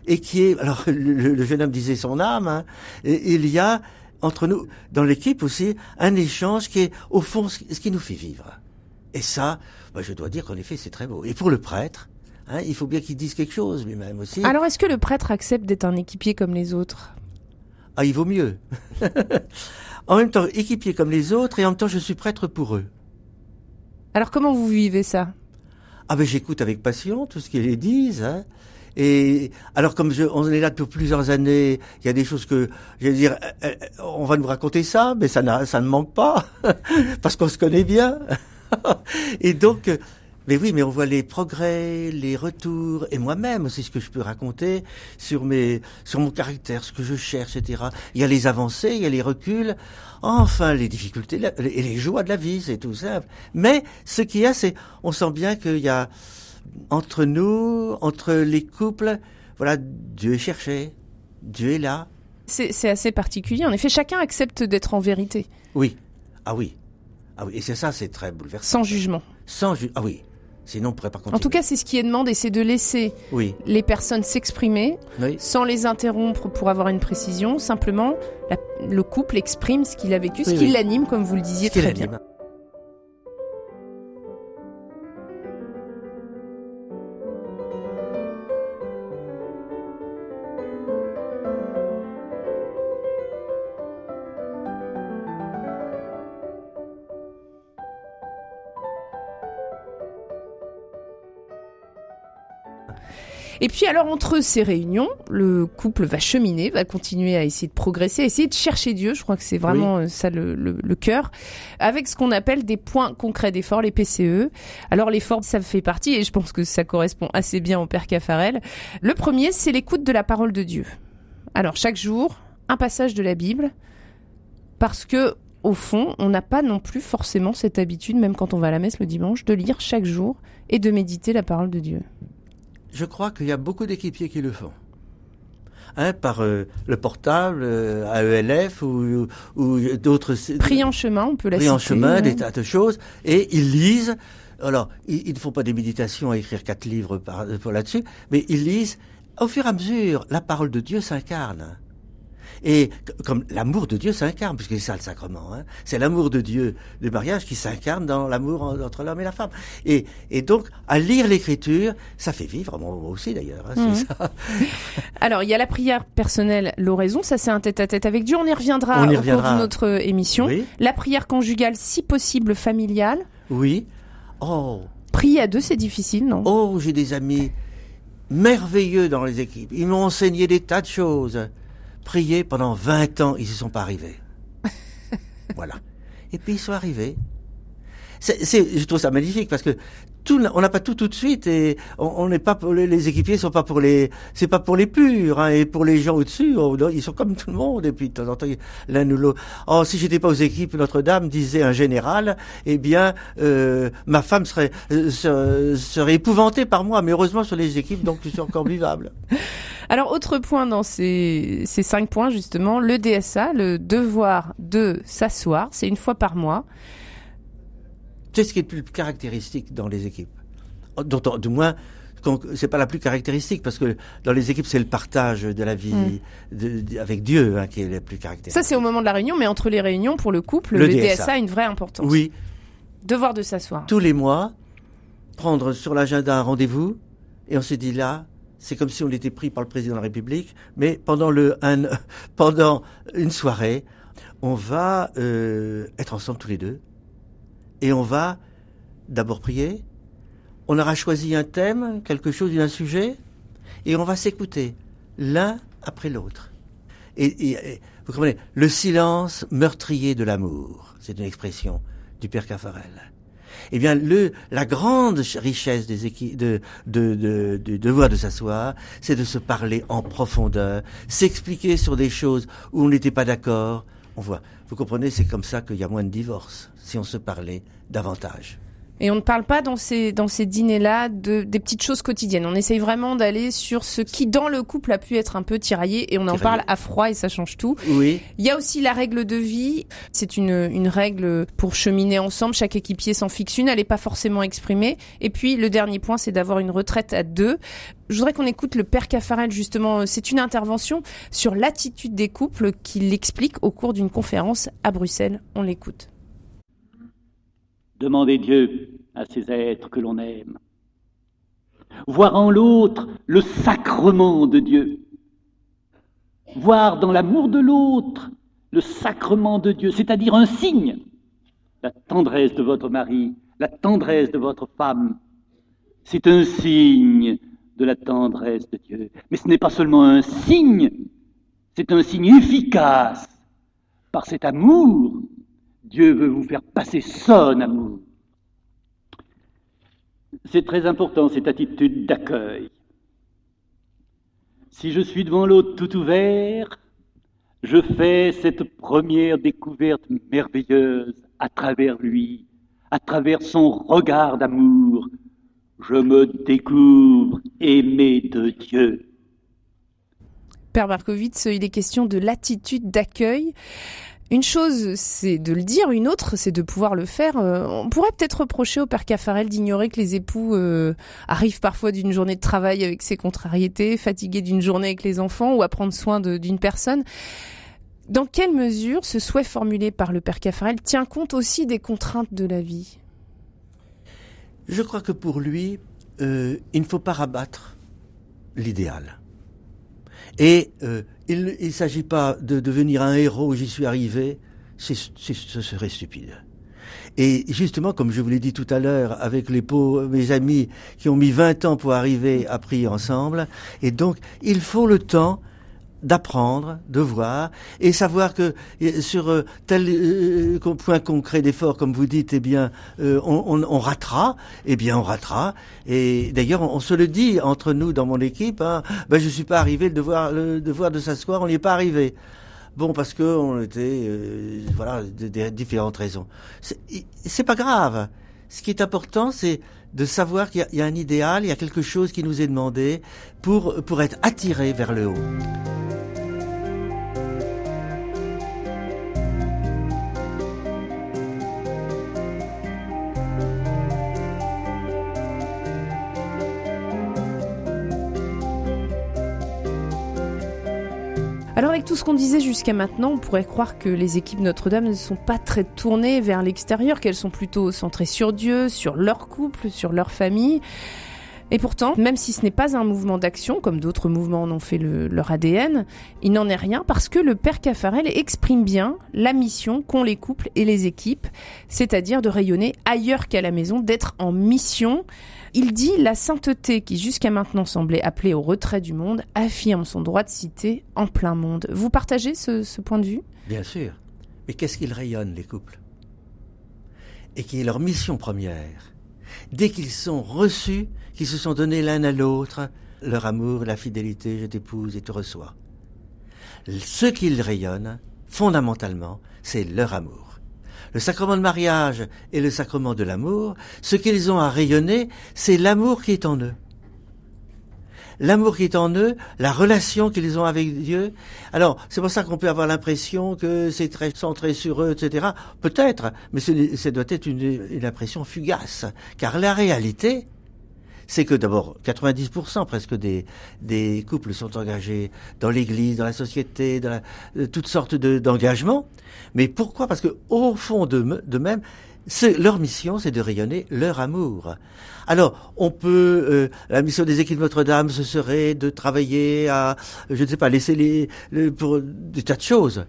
Et qui est, alors le, jeune homme disait son âme, hein, et, il y a entre nous, dans l'équipe aussi, un échange qui est au fond ce qui nous fait vivre. Et ça, bah, je dois dire qu'en effet, c'est très beau. Et pour le prêtre, Hein, il faut bien qu'il dise quelque chose lui-même aussi. Alors est-ce que le prêtre accepte d'être un équipier comme les autres? Ah, il vaut mieux. en même temps, équipier comme les autres et en même temps, je suis prêtre pour eux. Alors comment vous vivez ça? Ah ben j'écoute avec passion tout ce qu'ils disent. Hein. Et alors comme je, on est là depuis plusieurs années, il y a des choses que je vais dire, euh, euh, on va nous raconter ça, mais ça, ça ne manque pas parce qu'on se connaît bien. et donc mais oui, mais on voit les progrès, les retours, et moi-même aussi ce que je peux raconter sur mes, sur mon caractère, ce que je cherche, etc. Il y a les avancées, il y a les reculs, enfin les difficultés et les joies de la vie, c'est tout simple. Mais ce qu'il y a, c'est, on sent bien qu'il y a entre nous, entre les couples, voilà, Dieu est cherché, Dieu est là. C'est assez particulier. En effet, chacun accepte d'être en vérité. Oui. Ah oui. Ah oui. Et c'est ça, c'est très bouleversant. Sans jugement. Sans jugement. Ah oui. Sinon, on pourrait pas continuer. En tout cas, c'est ce qui est demandé, c'est de laisser les personnes s'exprimer sans les interrompre pour avoir une précision. Simplement, le couple exprime ce qu'il a vécu, ce qui l'anime, comme vous le disiez très bien. Et puis alors entre ces réunions, le couple va cheminer, va continuer à essayer de progresser, à essayer de chercher Dieu. Je crois que c'est vraiment euh, ça le, le, cœur, avec ce qu'on appelle des points concrets d'effort, les PCE. Alors l'effort, ça fait partie, et je pense que ça correspond assez bien au Père Caffarel. Le premier, c'est l'écoute de la parole de Dieu. Alors chaque jour, un passage de la Bible, parce que au fond, on n'a pas non plus forcément cette habitude, même quand on va à la messe le dimanche, de lire chaque jour et de méditer la parole de Dieu je crois qu'il y a beaucoup d'équipiers qui le font. Hein, par euh, le portable, euh, AELF ou, ou, d'autres. Pris en chemin, on peut la Pris en chemin, des tas de choses. Et ils lisent. Alors, ils, ne font pas des méditations à écrire quatre livres par, pour là-dessus, mais ils lisent. Au fur et à mesure, la parole de Dieu s'incarne. Et comme l'amour de Dieu s'incarne, puisque c'est ça le sacrement, hein, c'est l'amour de Dieu du mariage qui s'incarne dans l'amour entre l'homme et la femme. Et, et donc, à lire l'écriture, ça fait vivre, moi aussi d'ailleurs. Hein, mhm. ça. Alors, il y a la prière personnelle, l'oraison, ça c'est un tête-à-tête avec Dieu, on y reviendra, on y reviendra. au cours de notre émission. La prière conjugale, si possible familiale. Oui. Oh. Prier à deux, c'est difficile, non? Oh, j'ai des amis merveilleux dans les équipes. Ils m'ont enseigné des tas de choses prié pendant 20 ans, ils ne sont pas arrivés. voilà. Et puis ils sont arrivés. Je trouve ça magnifique parce que tout, on n'a pas tout tout de suite et on n'est pas pour les, les, équipiers sont pas pour les, c'est pas pour les purs hein, et pour les gens au-dessus, ils sont comme tout le monde et puis de temps en temps l'un ou l'autre. Oh, si j'étais pas aux équipes, Notre-Dame disait un général, eh bien euh, ma femme serait, euh, serait épouvantée par moi, mais heureusement sur les équipes donc je suis encore vivable. Alors, autre point dans ces, ces cinq points, justement, le DSA, le devoir de s'asseoir, c'est une fois par mois. C'est ce qui est le plus caractéristique dans les équipes. Dont, du moins, c'est pas la plus caractéristique parce que dans les équipes c'est le partage de la vie mm. avec Dieu hein, qui est le plus caractéristique. Ça c'est au moment de la réunion, mais entre les réunions pour le couple, le, DSA. a une vraie importance. Oui. Devoir de s'asseoir. Tous les mois, prendre sur l'agenda un rendez-vous et on se dit là, c'est comme si on était pris par le président de la République, mais pendant le un, pendant une soirée, on va euh, être ensemble tous les deux et on va d'abord prier. On aura choisi un thème, quelque chose, un sujet, et on va s'écouter l'un après l'autre. Et, vous comprenez, le silence meurtrier de l'amour, c'est une expression du père Caffarel. Eh bien, la grande richesse de, de, de, de devoir de s'asseoir, c'est de se parler en profondeur, s'expliquer sur des choses où on n'était pas d'accord. On voit. Vous comprenez, c'est comme ça qu'il y a moins de divorces, si on se parlait davantage. Et on ne parle pas dans ces, dans ces dîners-là de, des petites choses quotidiennes. On essaye vraiment d'aller sur ce qui, dans le couple, a pu être un peu tiraillé et on en parle à froid et ça change tout. Oui. Il y a aussi la règle de vie. C'est une, une règle pour cheminer ensemble. Chaque équipier s'en fixe une. Elle n'est pas forcément exprimée. Et puis, le dernier point, c'est d'avoir une retraite à deux. Je voudrais qu'on écoute le père Caffarel, justement. C'est une intervention sur l'attitude des couples qu'il explique au cours d'une conférence à Bruxelles. On l'écoute. Demander Dieu à ces êtres que l'on aime. Voir en l'autre le sacrement de Dieu. Voir dans l'amour de l'autre le sacrement de Dieu, c'est-à-dire un signe. La tendresse de votre mari, la tendresse de votre femme, c'est un signe de la tendresse de Dieu. Mais ce n'est pas seulement un signe, c'est un signe efficace. Par cet amour, Dieu veut vous faire passer son amour. C'est très important, cette attitude d'accueil. Si je suis devant l'autre tout ouvert, je fais cette première découverte merveilleuse à travers lui, à travers son regard d'amour. Je me découvre aimé de Dieu. Père Markovitz, il est question de l'attitude d'accueil. Une chose, c'est de le dire, une autre, c'est de pouvoir le faire. Euh, on pourrait peut-être reprocher au père Caffarel d'ignorer que les époux euh, arrivent parfois d'une journée de travail avec ses contrariétés, fatigués d'une journée avec les enfants ou à prendre soin d'une personne. Dans quelle mesure ce souhait formulé par le père Caffarel tient compte aussi des contraintes de la vie? Je crois que pour lui, euh, il ne faut pas rabattre l'idéal. Et il ne s'agit pas de devenir un héros, j'y suis arrivé, ce serait stupide. Et justement, comme je vous l'ai dit tout à l'heure, avec les mes amis qui ont mis 20 ans pour arriver à prier ensemble, et donc il faut le temps d'apprendre, de voir et savoir que sur euh, tel euh, point concret d'effort, comme vous dites, eh bien, euh, on, on, ratera, eh bien, on ratera. Et d'ailleurs, on, se le dit entre nous dans mon équipe. Hein, ben, je suis pas arrivé le devoir, le devoir de s'asseoir, on n'y est pas arrivé. Bon, parce que on était, voilà, de, différentes raisons. C'est pas grave. Ce qui est important, c'est de savoir qu'il y, y, a un idéal, il y a quelque chose qui nous est demandé pour pour être attiré vers le haut. Alors avec tout ce qu'on disait jusqu'à maintenant, on pourrait croire que les équipes Notre-Dame ne sont pas très tournées vers l'extérieur, qu'elles sont plutôt centrées sur Dieu, sur leur couple, sur leur famille. Et pourtant, même si ce n'est pas un mouvement d'action, comme d'autres mouvements en ont fait leur ADN, il n'en est rien parce que le père Caffarel exprime bien la mission qu'ont les couples et les équipes, c'est-à-dire de rayonner ailleurs qu'à la maison, d'être en mission. Il dit la sainteté qui jusqu'à maintenant semblait appelée au retrait du monde affirme son droit de citer en plein monde. Vous partagez ce, ce point de vue? Bien sûr. Mais qu'est-ce qu'ils rayonnent, les couples? Et qui est leur mission première? Dès qu'ils sont reçus, qu'ils se sont donnés l'un à l'autre, leur amour, la fidélité, je t'épouse et te reçois. Ce qu'ils rayonnent, fondamentalement, c'est leur amour le sacrement de mariage et le sacrement de l'amour, ce qu'ils ont à rayonner, c'est l'amour qui est en eux. L'amour qui est en eux, la relation qu'ils ont avec Dieu. Alors, c'est pour ça qu'on peut avoir l'impression que c'est très centré sur eux, etc. Peut-être, mais ça doit être une, une impression fugace. Car la réalité, c'est que d'abord 90% presque des, des couples sont engagés dans l'Église, dans la société, dans la, euh, toutes sortes d'engagements. Mais pourquoi? Parce que au fond de, de même, leur mission, c'est de rayonner leur amour. Alors, on peut, euh, la mission des équipes Notre-Dame, ce serait de travailler à, je ne sais pas, laisser les, pour des tas de choses.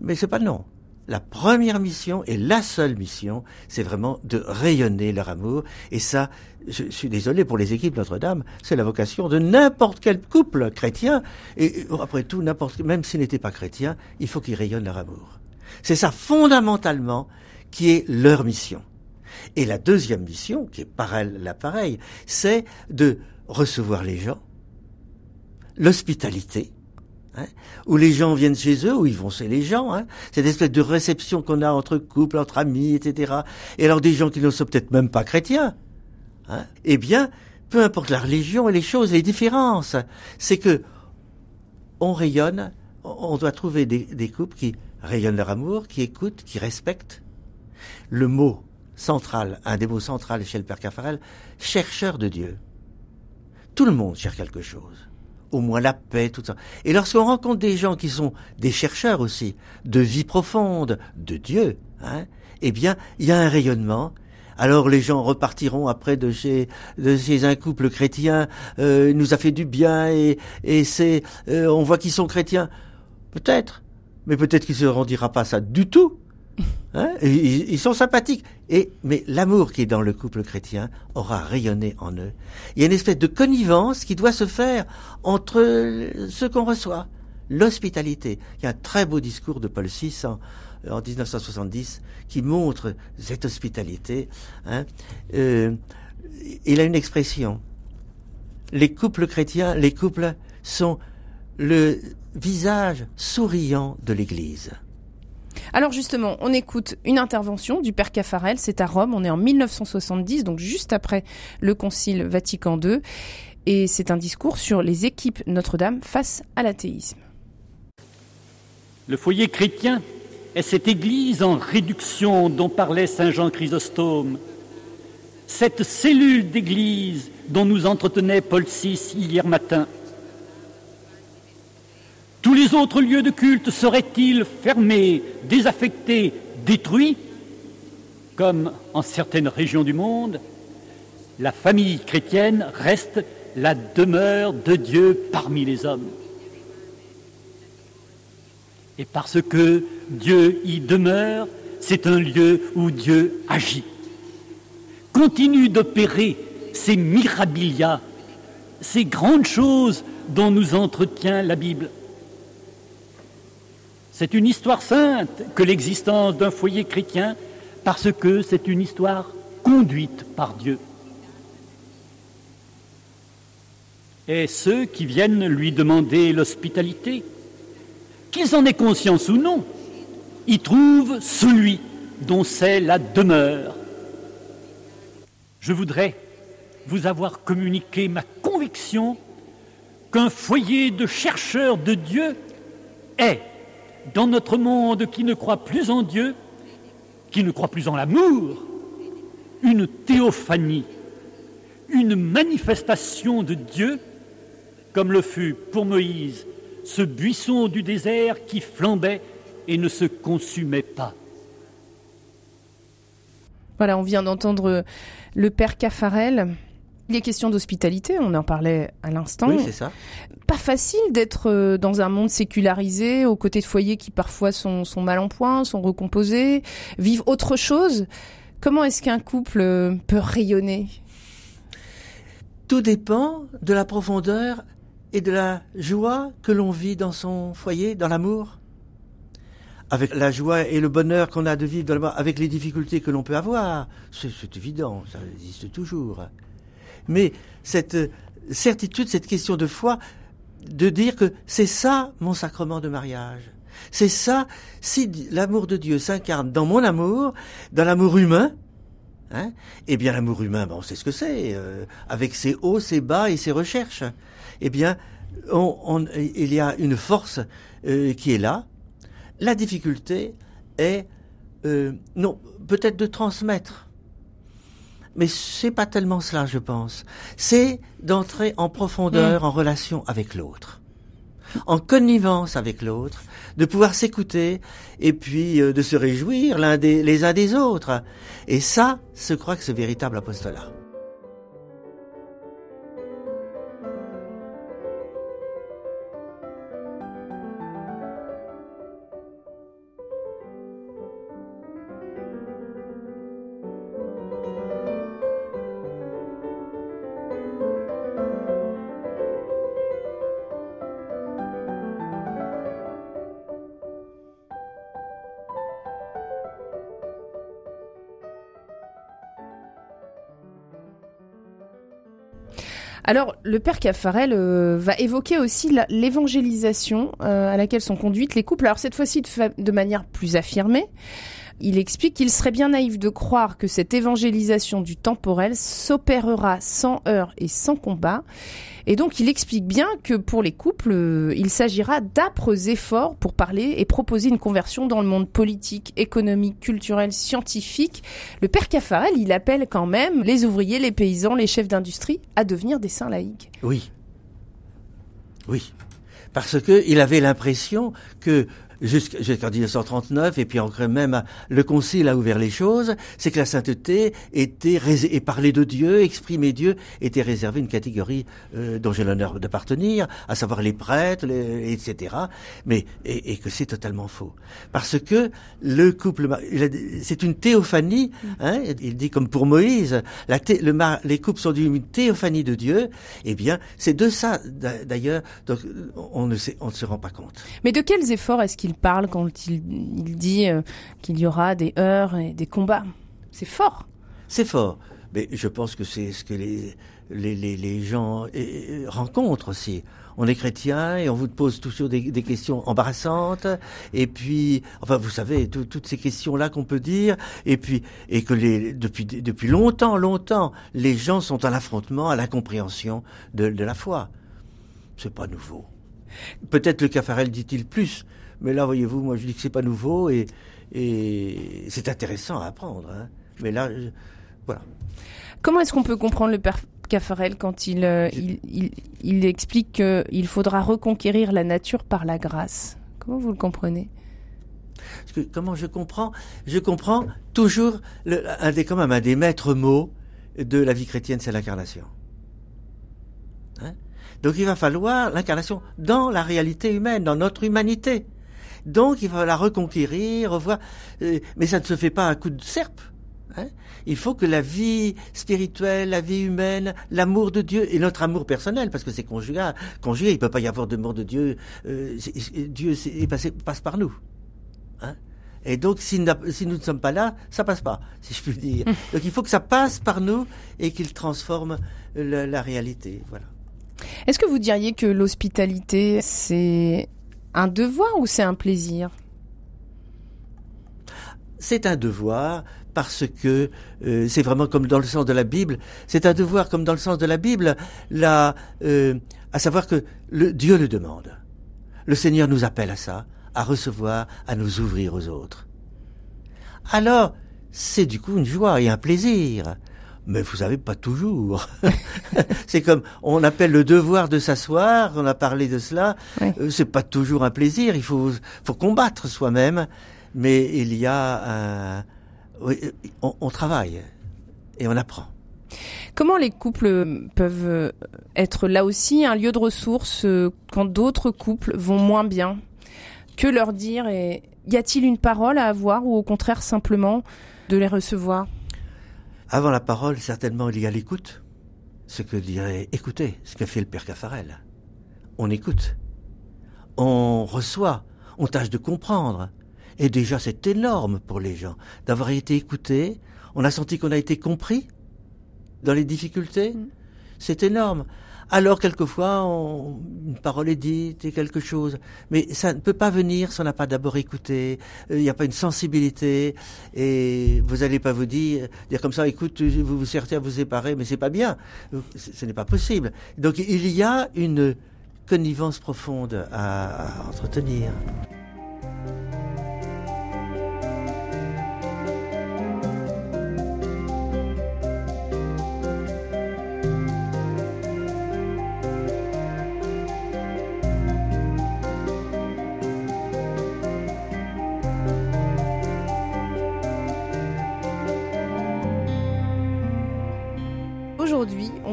Mais c'est pas non. La première mission et la seule mission, c'est vraiment de rayonner leur amour. Et ça, je, suis désolé pour les équipes Notre-Dame, c'est la vocation de n'importe quel couple chrétien. Et après tout, même s'il n'était pas chrétien, il faut qu'ils rayonnent leur amour. C'est ça fondamentalement qui est leur mission. Et la deuxième mission, qui est pareil, la pareille, c'est de recevoir les gens, l'hospitalité, hein, où les gens viennent chez eux, où ils vont chez les gens, hein, cette espèce de réception qu'on a entre couples, entre amis, etc. Et alors des gens qui ne sont peut-être même pas chrétiens, hein, eh bien, peu importe la religion et les choses, les différences, c'est que on rayonne, on doit trouver des, couples qui rayonnent leur amour, qui écoutent, qui respectent, le mot central, un des mots centrales chez le Père Caffarel, chercheur de Dieu. Tout le monde cherche quelque chose. Au moins la paix, tout ça. Et lorsqu'on rencontre des gens qui sont des chercheurs aussi, de vie profonde, de Dieu, hein, eh bien, il y a un rayonnement. Alors les gens repartiront après de chez, de chez un couple chrétien, euh, nous a fait du bien et, et c'est, euh, on voit qu'ils sont chrétiens. Peut-être, mais peut-être qu'il se rendira pas ça du tout. Hein ils, sont sympathiques. Et, mais l'amour qui est dans le couple chrétien aura rayonné en eux. Il y a une espèce de connivence qui doit se faire entre ce qu'on reçoit. L'hospitalité. Il y a un très beau discours de Paul VI en, en 1970 qui montre cette hospitalité. Hein. Euh, il a une expression. Les couples chrétiens, les couples sont le visage souriant de l'Église. Alors justement, on écoute une intervention du Père Caffarel, c'est à Rome, on est en 1970, donc juste après le Concile Vatican II, et c'est un discours sur les équipes Notre-Dame face à l'athéisme. Le foyer chrétien est cette Église en réduction dont parlait Saint Jean Chrysostome, cette cellule d'Église dont nous entretenait Paul VI hier matin. Tous les autres lieux de culte seraient-ils fermés, désaffectés, détruits Comme en certaines régions du monde, la famille chrétienne reste la demeure de Dieu parmi les hommes. Et parce que Dieu y demeure, c'est un lieu où Dieu agit. Continue d'opérer ces mirabilia, ces grandes choses dont nous entretient la Bible. C'est une histoire sainte que l'existence d'un foyer chrétien parce que c'est une histoire conduite par Dieu. Et ceux qui viennent lui demander l'hospitalité, qu'ils en aient conscience ou non, y trouvent celui dont c'est la demeure. Je voudrais vous avoir communiqué ma conviction qu'un foyer de chercheurs de Dieu est dans notre monde qui ne croit plus en Dieu, qui ne croit plus en l'amour, une théophanie, une manifestation de Dieu, comme le fut pour Moïse ce buisson du désert qui flambait et ne se consumait pas. Voilà, on vient d'entendre le père Caffarel il est question d'hospitalité, on en parlait à l'instant. Oui, c'est ça. Pas facile d'être euh, dans un monde sécularisé, aux côtés de foyers qui parfois sont, sont mal en point, sont recomposés, vivent autre chose. Comment est-ce qu'un couple euh, peut rayonner? Tout dépend de la profondeur et de la joie que l'on vit dans son foyer, dans l'amour. Avec la joie et le bonheur qu'on a de vivre dans l'amour, avec les difficultés que l'on peut avoir. C'est évident, ça existe toujours mais cette certitude, cette question de foi, de dire que c'est ça mon sacrement de mariage. C'est ça, si l'amour de Dieu s'incarne dans mon amour, dans l'amour humain, hein, eh bien l'amour humain, bon, on sait ce que c'est, euh, avec ses hauts, ses bas et ses recherches. Eh bien, il y a une force euh, qui est là. La difficulté est, euh, non, peut-être de transmettre Mais c'est pas tellement cela, je pense. C'est d'entrer en profondeur, en relation avec l'autre, en connivence avec l'autre, de pouvoir s'écouter et puis euh, de se réjouir l'un des les uns des autres. Et ça, je crois que c'est véritable apostolat. Alors, le père Caffarel euh, va évoquer aussi l'évangélisation euh, à laquelle sont conduites les couples. Alors, cette fois-ci de manière plus affirmée. Il explique qu'il serait bien naïf de croire que cette évangélisation du temporel s'opérera sans heurts et sans combat. Et donc, il explique bien que pour les couples, euh, il s'agira d'âpres efforts pour parler et proposer une conversion dans le monde politique, économique, culturel, scientifique. Le père Caffarel, il appelle quand même les ouvriers, les paysans, les chefs d'industrie à devenir des saints laïcs. Oui. Oui. Parce que il avait l'impression que jusqu'- jusqu'en 1939 et puis encore même le Concile a ouvert les choses, c'est que la sainteté était et parler de Dieu, exprimer Dieu était réservé à une catégorie euh, dont j'ai l'honneur d'appartenir, à savoir les prêtres, les- etc. Mais et, et que c'est totalement faux, parce que le couple, c'est une théophanie. Hein, il dit comme pour Moïse, la thé- le ma- les couples sont d'une théophanie de Dieu. Eh bien, c'est de ça d'a- d'ailleurs. Donc, on ne sait, on ne se rend pas compte. Mais de quels efforts est-ce qu'il parle quand il, il dit euh, qu'il y aura des heurts et des combats C'est fort. C'est fort. Mais je pense que c'est ce que les, gens euh, rencontrent aussi. On est chrétien et on vous pose toujours des, questions embarrassantes. Et puis, enfin, vous savez, tout- toutes ces questions-là qu'on peut dire. Et puis, et que depuis, depuis longtemps, longtemps, les gens sont à l'affrontement, à l'incompréhension de, de la foi. C'est pas nouveau. Peut-être le Caffarel dit-il plus. Mais là, voyez-vous, moi, je dis que c'est pas nouveau et, et c'est intéressant à apprendre. Hein. Mais là, je- voilà. Comment est-ce qu'on peut comprendre le père Caffarel quand il, euh, il, il, il explique qu'il faudra reconquérir la nature par la grâce? Comment vous le comprenez? Parce que comment je comprends? Je comprends toujours le, un des quand même un des maîtres mots de la vie chrétienne, c'est l'incarnation. Hein? Donc il va falloir l'incarnation dans la réalité humaine, dans notre humanité. Donc il va la reconquérir, revoir. euh, mais ça ne se fait pas à coup de serpe. Hein il faut que la vie spirituelle, la vie humaine, l'amour de Dieu et notre amour personnel, parce que c'est conjugal, conjugué, il peut pas y avoir d'amour de Dieu. euh, Dieu c'est- est passé- passe par nous. Hein et donc, si nous ne sommes pas là, ça passe pas, si je puis dire. Donc, il faut que ça passe par nous et qu'il transforme la, la réalité. Voilà. Est-ce que vous diriez que l'hospitalité, c'est un devoir ou c'est un plaisir? C'est un devoir parce que euh, c'est vraiment comme dans le sens de la Bible. C'est un devoir comme dans le sens de la Bible, là, euh, à savoir que Dieu le demande. Le Seigneur nous appelle à ça, à recevoir, à nous ouvrir aux autres. Alors, c'est du coup une joie et un plaisir. Mais vous savez, pas toujours. c'est comme on appelle le devoir de s'asseoir. On a parlé de cela. Euh, c'est pas toujours un plaisir. Il faut, faut combattre soi-même. Mais il y a un, euh, on, on travaille et on apprend. Comment les couples peuvent être là aussi un lieu de ressources euh, quand d'autres couples vont moins bien? Que leur dire et y a-t-il une parole à avoir ou au contraire simplement de les recevoir? Avant la parole, certainement, il y a l'écoute. Ce que dirait écoutez, ce que fait le père Caffarel. On écoute. On reçoit. On tâche de comprendre. Et déjà, c'est énorme pour les gens d'avoir été écoutés. On a senti qu'on a été compris dans les difficultés. C'est énorme. Alors, quelquefois, une parole est dite et quelque chose. Mais ça ne peut pas venir si on n'a pas d'abord écouté. Euh, Il n'y a pas une sensibilité. Et vous n'allez pas vous dire, dire comme ça, écoute, vous vous sertez à vous séparer, mais c'est pas bien. Ce n'est pas possible. Donc, il y a une connivence profonde à entretenir.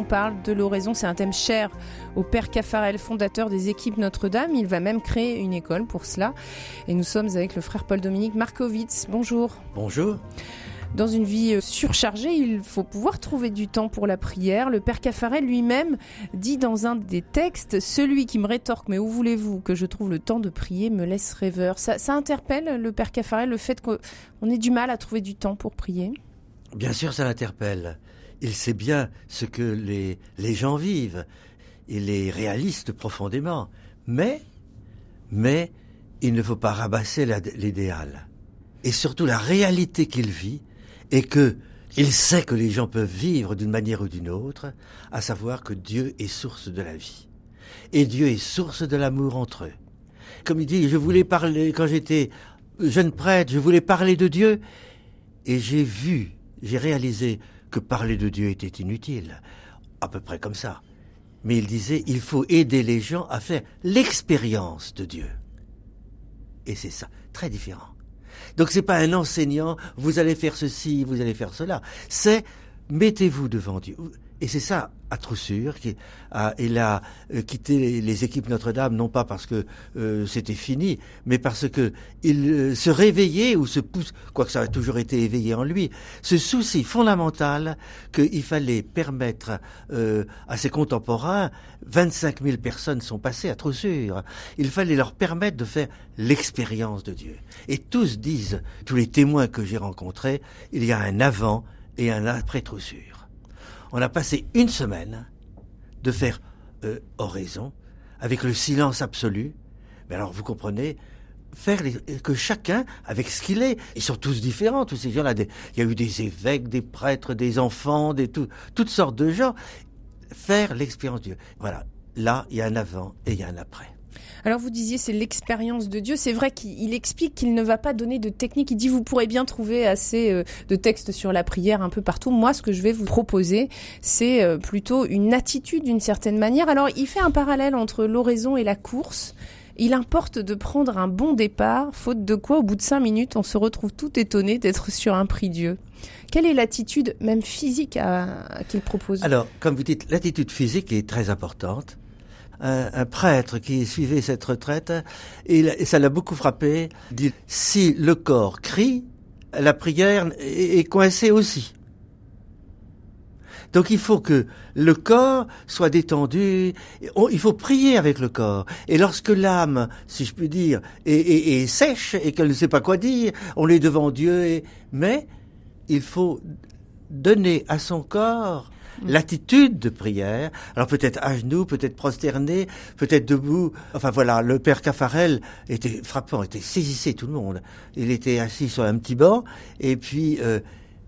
Parle de l'oraison. C'est un thème cher au père Caffarel, fondateur des équipes Notre-Dame. Il va même créer une école pour cela. Et nous sommes avec le frère Paul-Dominique Markovitz. Bonjour. Bonjour. Dans une vie euh, surchargée, il faut pouvoir trouver du temps pour la prière. Le père Caffarel lui-même dit dans un des textes Celui qui me rétorque, mais où voulez-vous que je trouve le temps de prier, me laisse rêveur. Ça, ça interpelle le père Caffarel, le fait qu'on ait du mal à trouver du temps pour prier? Bien sûr, ça l'interpelle. Il sait bien ce que les, les gens vivent. Il est réaliste profondément. Mais, mais, il ne faut pas rabasser l'idéal. Et surtout la réalité qu'il vit et que il sait que les gens peuvent vivre d'une manière ou d'une autre, à savoir que Dieu est source de la vie. Et Dieu est source de l'amour entre eux. Comme il dit, je voulais parler, quand j'étais jeune prêtre, je voulais parler de Dieu, et j'ai vu, j'ai réalisé que parler de Dieu était inutile. À peu près comme ça. Mais il disait, il faut aider les gens à faire l'expérience de Dieu. Et c'est ça, très différent. Donc c'est pas un enseignant, vous allez faire ceci, vous allez faire cela. C'est mettez-vous devant Dieu. Et c'est ça, à Troussure, qui a, il a euh, quitté les équipes Notre-Dame, non pas parce que euh, c'était fini, mais parce que il euh, se réveillait ou se pousse, quoique ça a toujours été éveillé en lui, ce souci fondamental qu'il fallait permettre à ses contemporains, 25 000 personnes sont passées à Troussure, il fallait leur permettre de faire l'expérience de Dieu. Et tous disent, tous les témoins que j'ai rencontrés, il y a un avant et un après Troussure on a passé une semaine de faire euh, oraison avec le silence absolu. Mais alors vous comprenez, faire que chacun, avec ce qu'il est, ils sont tous différents, tous ces gens-là. Il y a eu des évêques, des prêtres, des enfants, des toutes sortes de gens. Faire l'expérience de Dieu. Voilà. Là, il y a un avant et il y a un après. Alors vous disiez c'est l'expérience de Dieu. C'est vrai qu'il explique qu'il ne va pas donner de technique. Il dit vous pourrez bien trouver assez euh, de textes sur la prière un peu partout. Moi ce que je vais vous proposer c'est euh, plutôt une attitude d'une certaine manière. Alors il fait un parallèle entre l'oraison et la course. Il importe de prendre un bon départ, faute de quoi, au bout de cinq minutes, on se retrouve tout étonné d'être sur un prix Dieu. Quelle est l'attitude, même physique, qu'il propose? Alors, comme vous dites, l'attitude physique est très importante un, prêtre qui suivait cette retraite, et, ça l'a beaucoup frappé, dit, si le corps crie, la prière est, coincée aussi. Donc il faut que le corps soit détendu, il faut prier avec le corps. Et lorsque l'âme, si je puis dire, est, sèche et qu'elle ne sait pas quoi dire, on est devant Dieu, mais il faut donner à son corps Mm. l'attitude de prière. Alors peut-être à genoux, peut-être prosterné, peut-être debout. Enfin voilà, le père Caffarel était frappant, était saisissé tout le monde. Il était assis sur un petit banc et puis euh,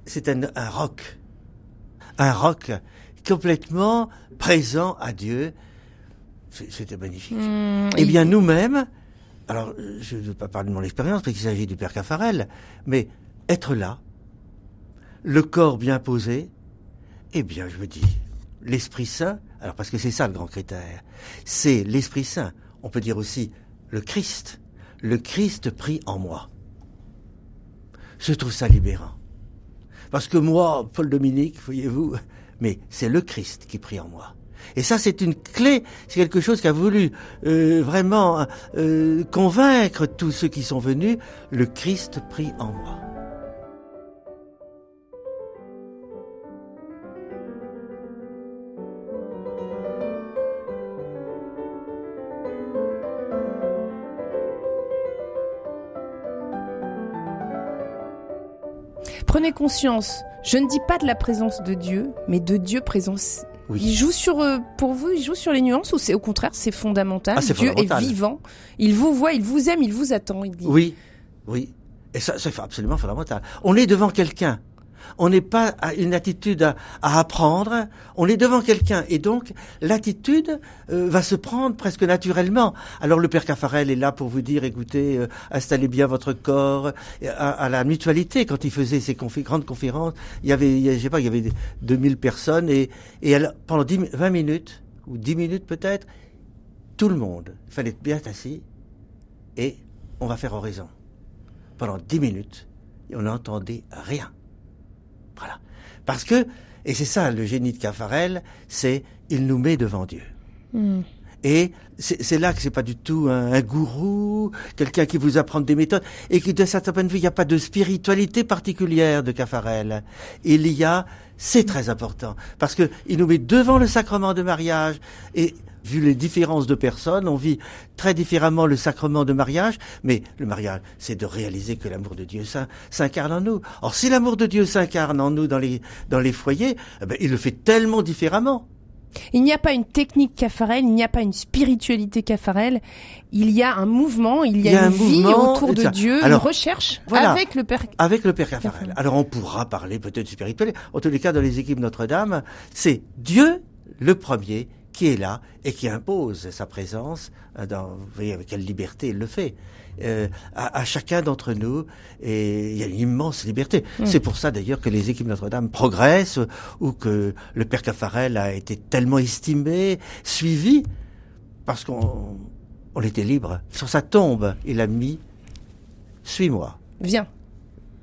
c'est un, un roc, un roc complètement présent à Dieu. C'était magnifique. Mm, eh bien nous-mêmes, alors je ne veux pas parler de mon expérience parce qu'il s'agit du père Caffarel, mais être là, le corps bien posé, eh bien, je me dis, l'Esprit Saint, alors parce que c'est ça le grand critère, c'est l'Esprit Saint. On peut dire aussi le Christ. Le Christ pris en moi. Je trouve ça libérant. Parce que moi, Paul Dominique, voyez-vous, mais c'est le Christ qui prie en moi. Et ça, c'est une clé, c'est quelque chose qui a voulu euh, vraiment euh, convaincre tous ceux qui sont venus, le Christ prie en moi. Prenez conscience, je ne dis pas de la présence de Dieu, mais de Dieu présence. Il joue sur, euh, pour vous, il joue sur les nuances ou c'est au contraire, c'est fondamental? Ah, Dieu est vivant. Il vous voit, il vous aime, il vous attend. Il dit. Oui, oui. Et ça, c'est absolument fondamental. On est devant quelqu'un on n'est pas à une attitude à, apprendre, on est devant quelqu'un et donc l'attitude euh, va se prendre presque naturellement. Alors le père Caffarel est là pour vous dire, écoutez, euh, installez bien votre corps. À, la mutualité, quand il faisait ses grandes conférences, il y avait, je sais pas, il y avait 2000 personnes et, et pendant 10, 20 minutes ou 10 minutes peut-être, tout le monde, il fallait être bien assis et on va faire oraison. Pendant 10 minutes, on n'entendait rien. Voilà. Parce que, Et c'est ça le génie de Caffarel, c'est il nous met devant Dieu. Hmm. Et c'est là que c'est pas du tout un, un gourou, quelqu'un qui vous apprend des méthodes, et qui, de certain point de vue, il n'y a pas de spiritualité particulière de Caffarel. Il y a, c'est très important, parce que il nous met devant le sacrement de mariage, et vu les différences de personnes, on vit très différemment le sacrement de mariage, mais le mariage, c'est de réaliser que l'amour de Dieu s'incarne en nous. Or, si l'amour de Dieu s'incarne en nous dans les, dans les foyers, eh ben, il le fait tellement différemment. Il n'y a pas une technique Caffarel, il n'y a pas une spiritualité Caffarel, il y a un mouvement, il y a, une vie autour de Dieu, une recherche avec le Père Avec le Père Caffarel. Alors on pourra parler peut-être de spiritualité. En tous les cas, dans les équipes Notre-Dame, c'est Dieu le premier qui est là et qui impose sa présence. Euh, dans, vous voyez avec quelle liberté il le fait. Euh, à, chacun d'entre nous et il y a une immense liberté. Mm. C'est pour ça d'ailleurs que les équipes Notre-Dame progressent ou que le Père Caffarel a été tellement estimé, suivi, parce qu'on on était libre. Sur sa tombe, il a mis « Suis-moi ». Viens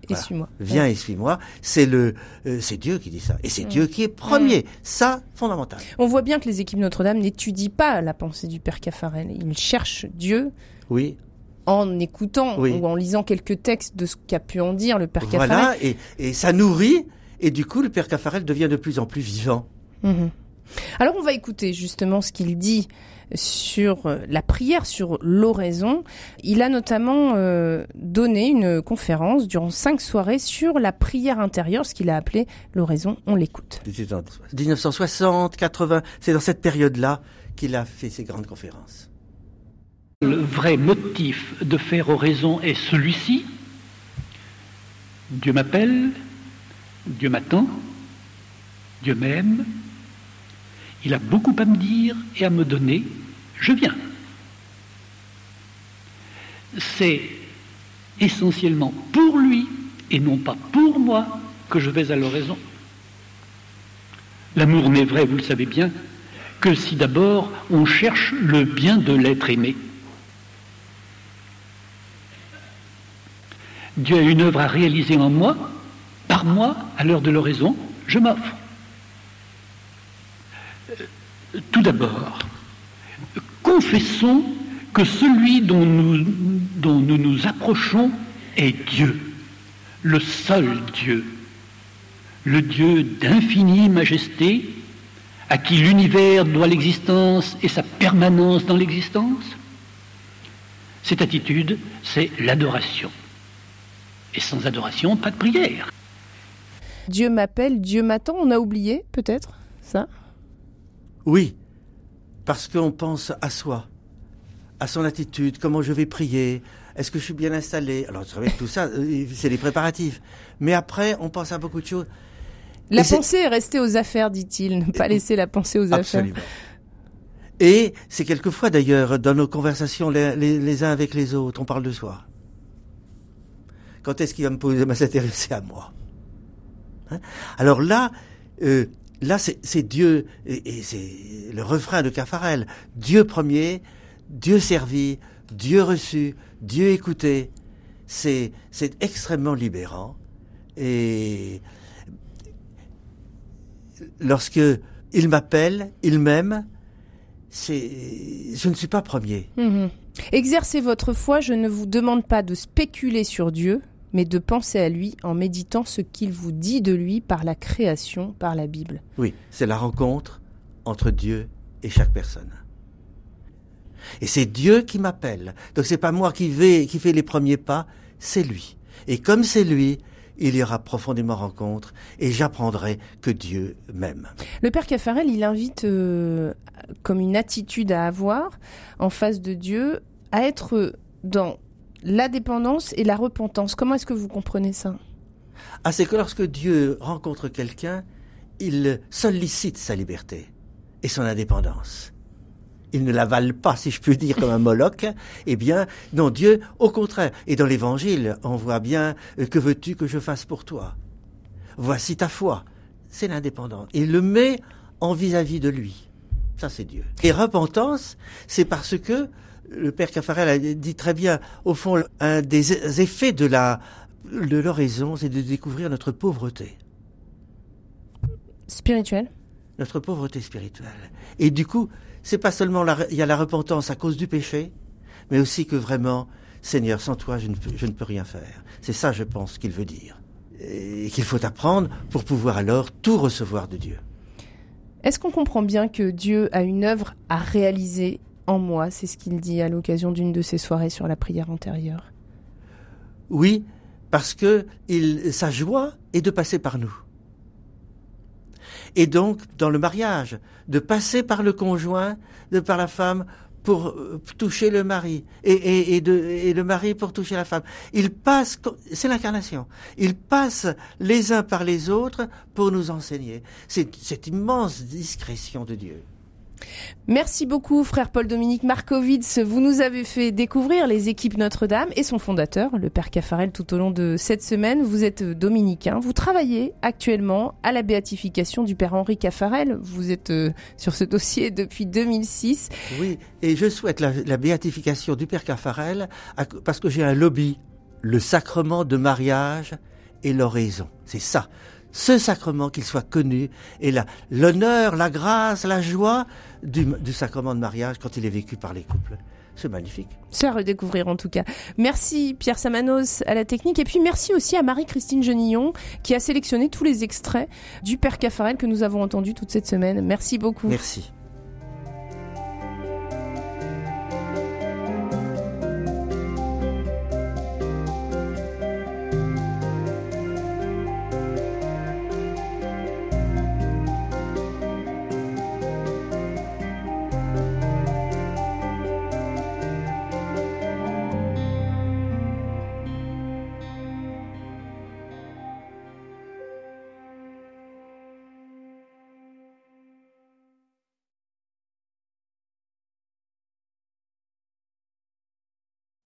et suis-moi. Viens et suis-moi. C'est le, euh, c'est Dieu qui dit ça. Et c'est mm. Dieu qui est premier. Mm. Ça, fondamental. On voit bien que les équipes Notre-Dame n'étudient pas la pensée du Père Caffarel. Ils cherchent Dieu. Oui. En écoutant ou en lisant quelques textes de ce qu'a pu en dire le Père Caffarel. Voilà, et, et ça nourrit, et du coup, le Père Caffarel devient de plus en plus vivant. Mm-hmm. Alors, on va écouter justement ce qu'il dit sur la prière, sur l'oraison. Il a notamment euh, donné une conférence durant cinq soirées sur la prière intérieure, ce qu'il a appelé l'oraison. On l'écoute. 1960, 80, c'est dans cette période-là qu'il a fait ses grandes conférences. Le vrai motif de faire oraison est celui-ci. Dieu m'appelle, Dieu m'attend, Dieu m'aime, il a beaucoup à me dire et à me donner, je viens. C'est essentiellement pour lui et non pas pour moi que je vais à l'oraison. L'amour n'est vrai, vous le savez bien, que si d'abord on cherche le bien de l'être aimé. Dieu a une œuvre à réaliser en moi, par moi, à l'heure de l'oraison, je m'offre. Tout d'abord, confessons que celui dont nous, nous nous approchons est Dieu, le seul Dieu, le Dieu d'infinie majesté, à qui l'univers doit l'existence et sa permanence dans l'existence. Cette attitude, c'est l'adoration. Et sans adoration, pas de prière. Dieu m'appelle, Dieu m'attend, on a oublié peut-être ça? Oui, parce qu'on pense à soi, à son attitude, comment je vais prier, est-ce que je suis bien installé? Alors, tout ça, euh, c'est les préparatifs. Mais après, on pense à beaucoup de choses. La pensée est... restée aux affaires, dit-il, ne pas laisser la pensée aux Absolument. affaires. Et c'est quelquefois d'ailleurs dans nos conversations les, uns avec les autres, on parle de soi. Quand est-ce qu'il va me poser, s'intéresser à moi hein? Alors là, euh, là, c'est Dieu, et, c'est le refrain de Caffarel. Dieu premier, Dieu servi, Dieu reçu, Dieu écouté. C'est extrêmement libérant. Et lorsque il m'appelle, il m'aime, je ne suis pas premier. Mhm. Exercez votre foi, je ne vous demande pas de spéculer sur Dieu, mais de penser à lui en méditant ce qu'il vous dit de lui par la création, par la Bible. Oui, c'est la rencontre entre Dieu et chaque personne. Et c'est Dieu qui m'appelle. Donc c'est pas moi qui vais, qui fait les premiers pas, c'est lui. Et comme c'est lui, il y aura profondément rencontre et j'apprendrai que Dieu m'aime. Le Père Caffarel, il invite euh, comme une attitude à avoir en face de Dieu à être dans la dépendance et la repentance. Comment est-ce que vous comprenez ça? Ah, c'est que lorsque Dieu rencontre quelqu'un, il sollicite sa liberté et son indépendance. Il ne l'avale pas, si je puis dire, comme un Moloch. Eh bien, non, Dieu, au contraire. Et dans l'Évangile, on voit bien euh, que veux-tu que je fasse pour toi? Voici ta foi. C'est l'indépendance. Il le met en vis-à-vis de lui. Ça, c'est Dieu. Et repentance, c'est parce que le père Caffarel a dit très bien, au fond, un des effets de la de l'oraison, c'est de découvrir notre pauvreté. spirituelle. Notre pauvreté spirituelle. Et du coup, c'est pas seulement il y a la repentance à cause du péché, mais aussi que vraiment, Seigneur, sans toi, je ne, je ne peux rien faire. C'est ça, je pense, qu'il veut dire. Et qu'il faut apprendre pour pouvoir alors tout recevoir de Dieu. Est-ce qu'on comprend bien que Dieu a une œuvre à réaliser en moi C'est ce qu'il dit à l'occasion d'une de ses soirées sur la prière antérieure. Oui, parce que il, sa joie est de passer par nous. Et donc, dans le mariage, de passer par le conjoint, de par la femme, pour euh, toucher le mari et, de, le mari pour toucher la femme. Ils passent, c'est l'incarnation. Ils passent les uns par les autres pour nous enseigner. C'est cette immense discrétion de Dieu. Merci beaucoup, frère Paul-Dominique Markovitz. Vous nous avez fait découvrir les équipes Notre-Dame et son fondateur, le père Caffarel, tout au long de cette semaine. Vous êtes dominicain. Vous travaillez actuellement à la béatification du père Henri Caffarel. Vous êtes euh, sur ce dossier depuis 2006. Oui, et je souhaite la, la béatification du père Caffarel parce que j'ai un lobby, le sacrement de mariage et l'oraison. C'est ça ce sacrement, qu'il soit connu, et l'honneur, la grâce, la joie du, sacrement de mariage quand il est vécu par les couples. C'est magnifique. C'est à redécouvrir en tout cas. Merci Pierre Samanos à la technique et puis merci aussi à Marie-Christine Genillon qui a sélectionné tous les extraits du Père Caffarel que nous avons entendu toute cette semaine. Merci beaucoup. Merci.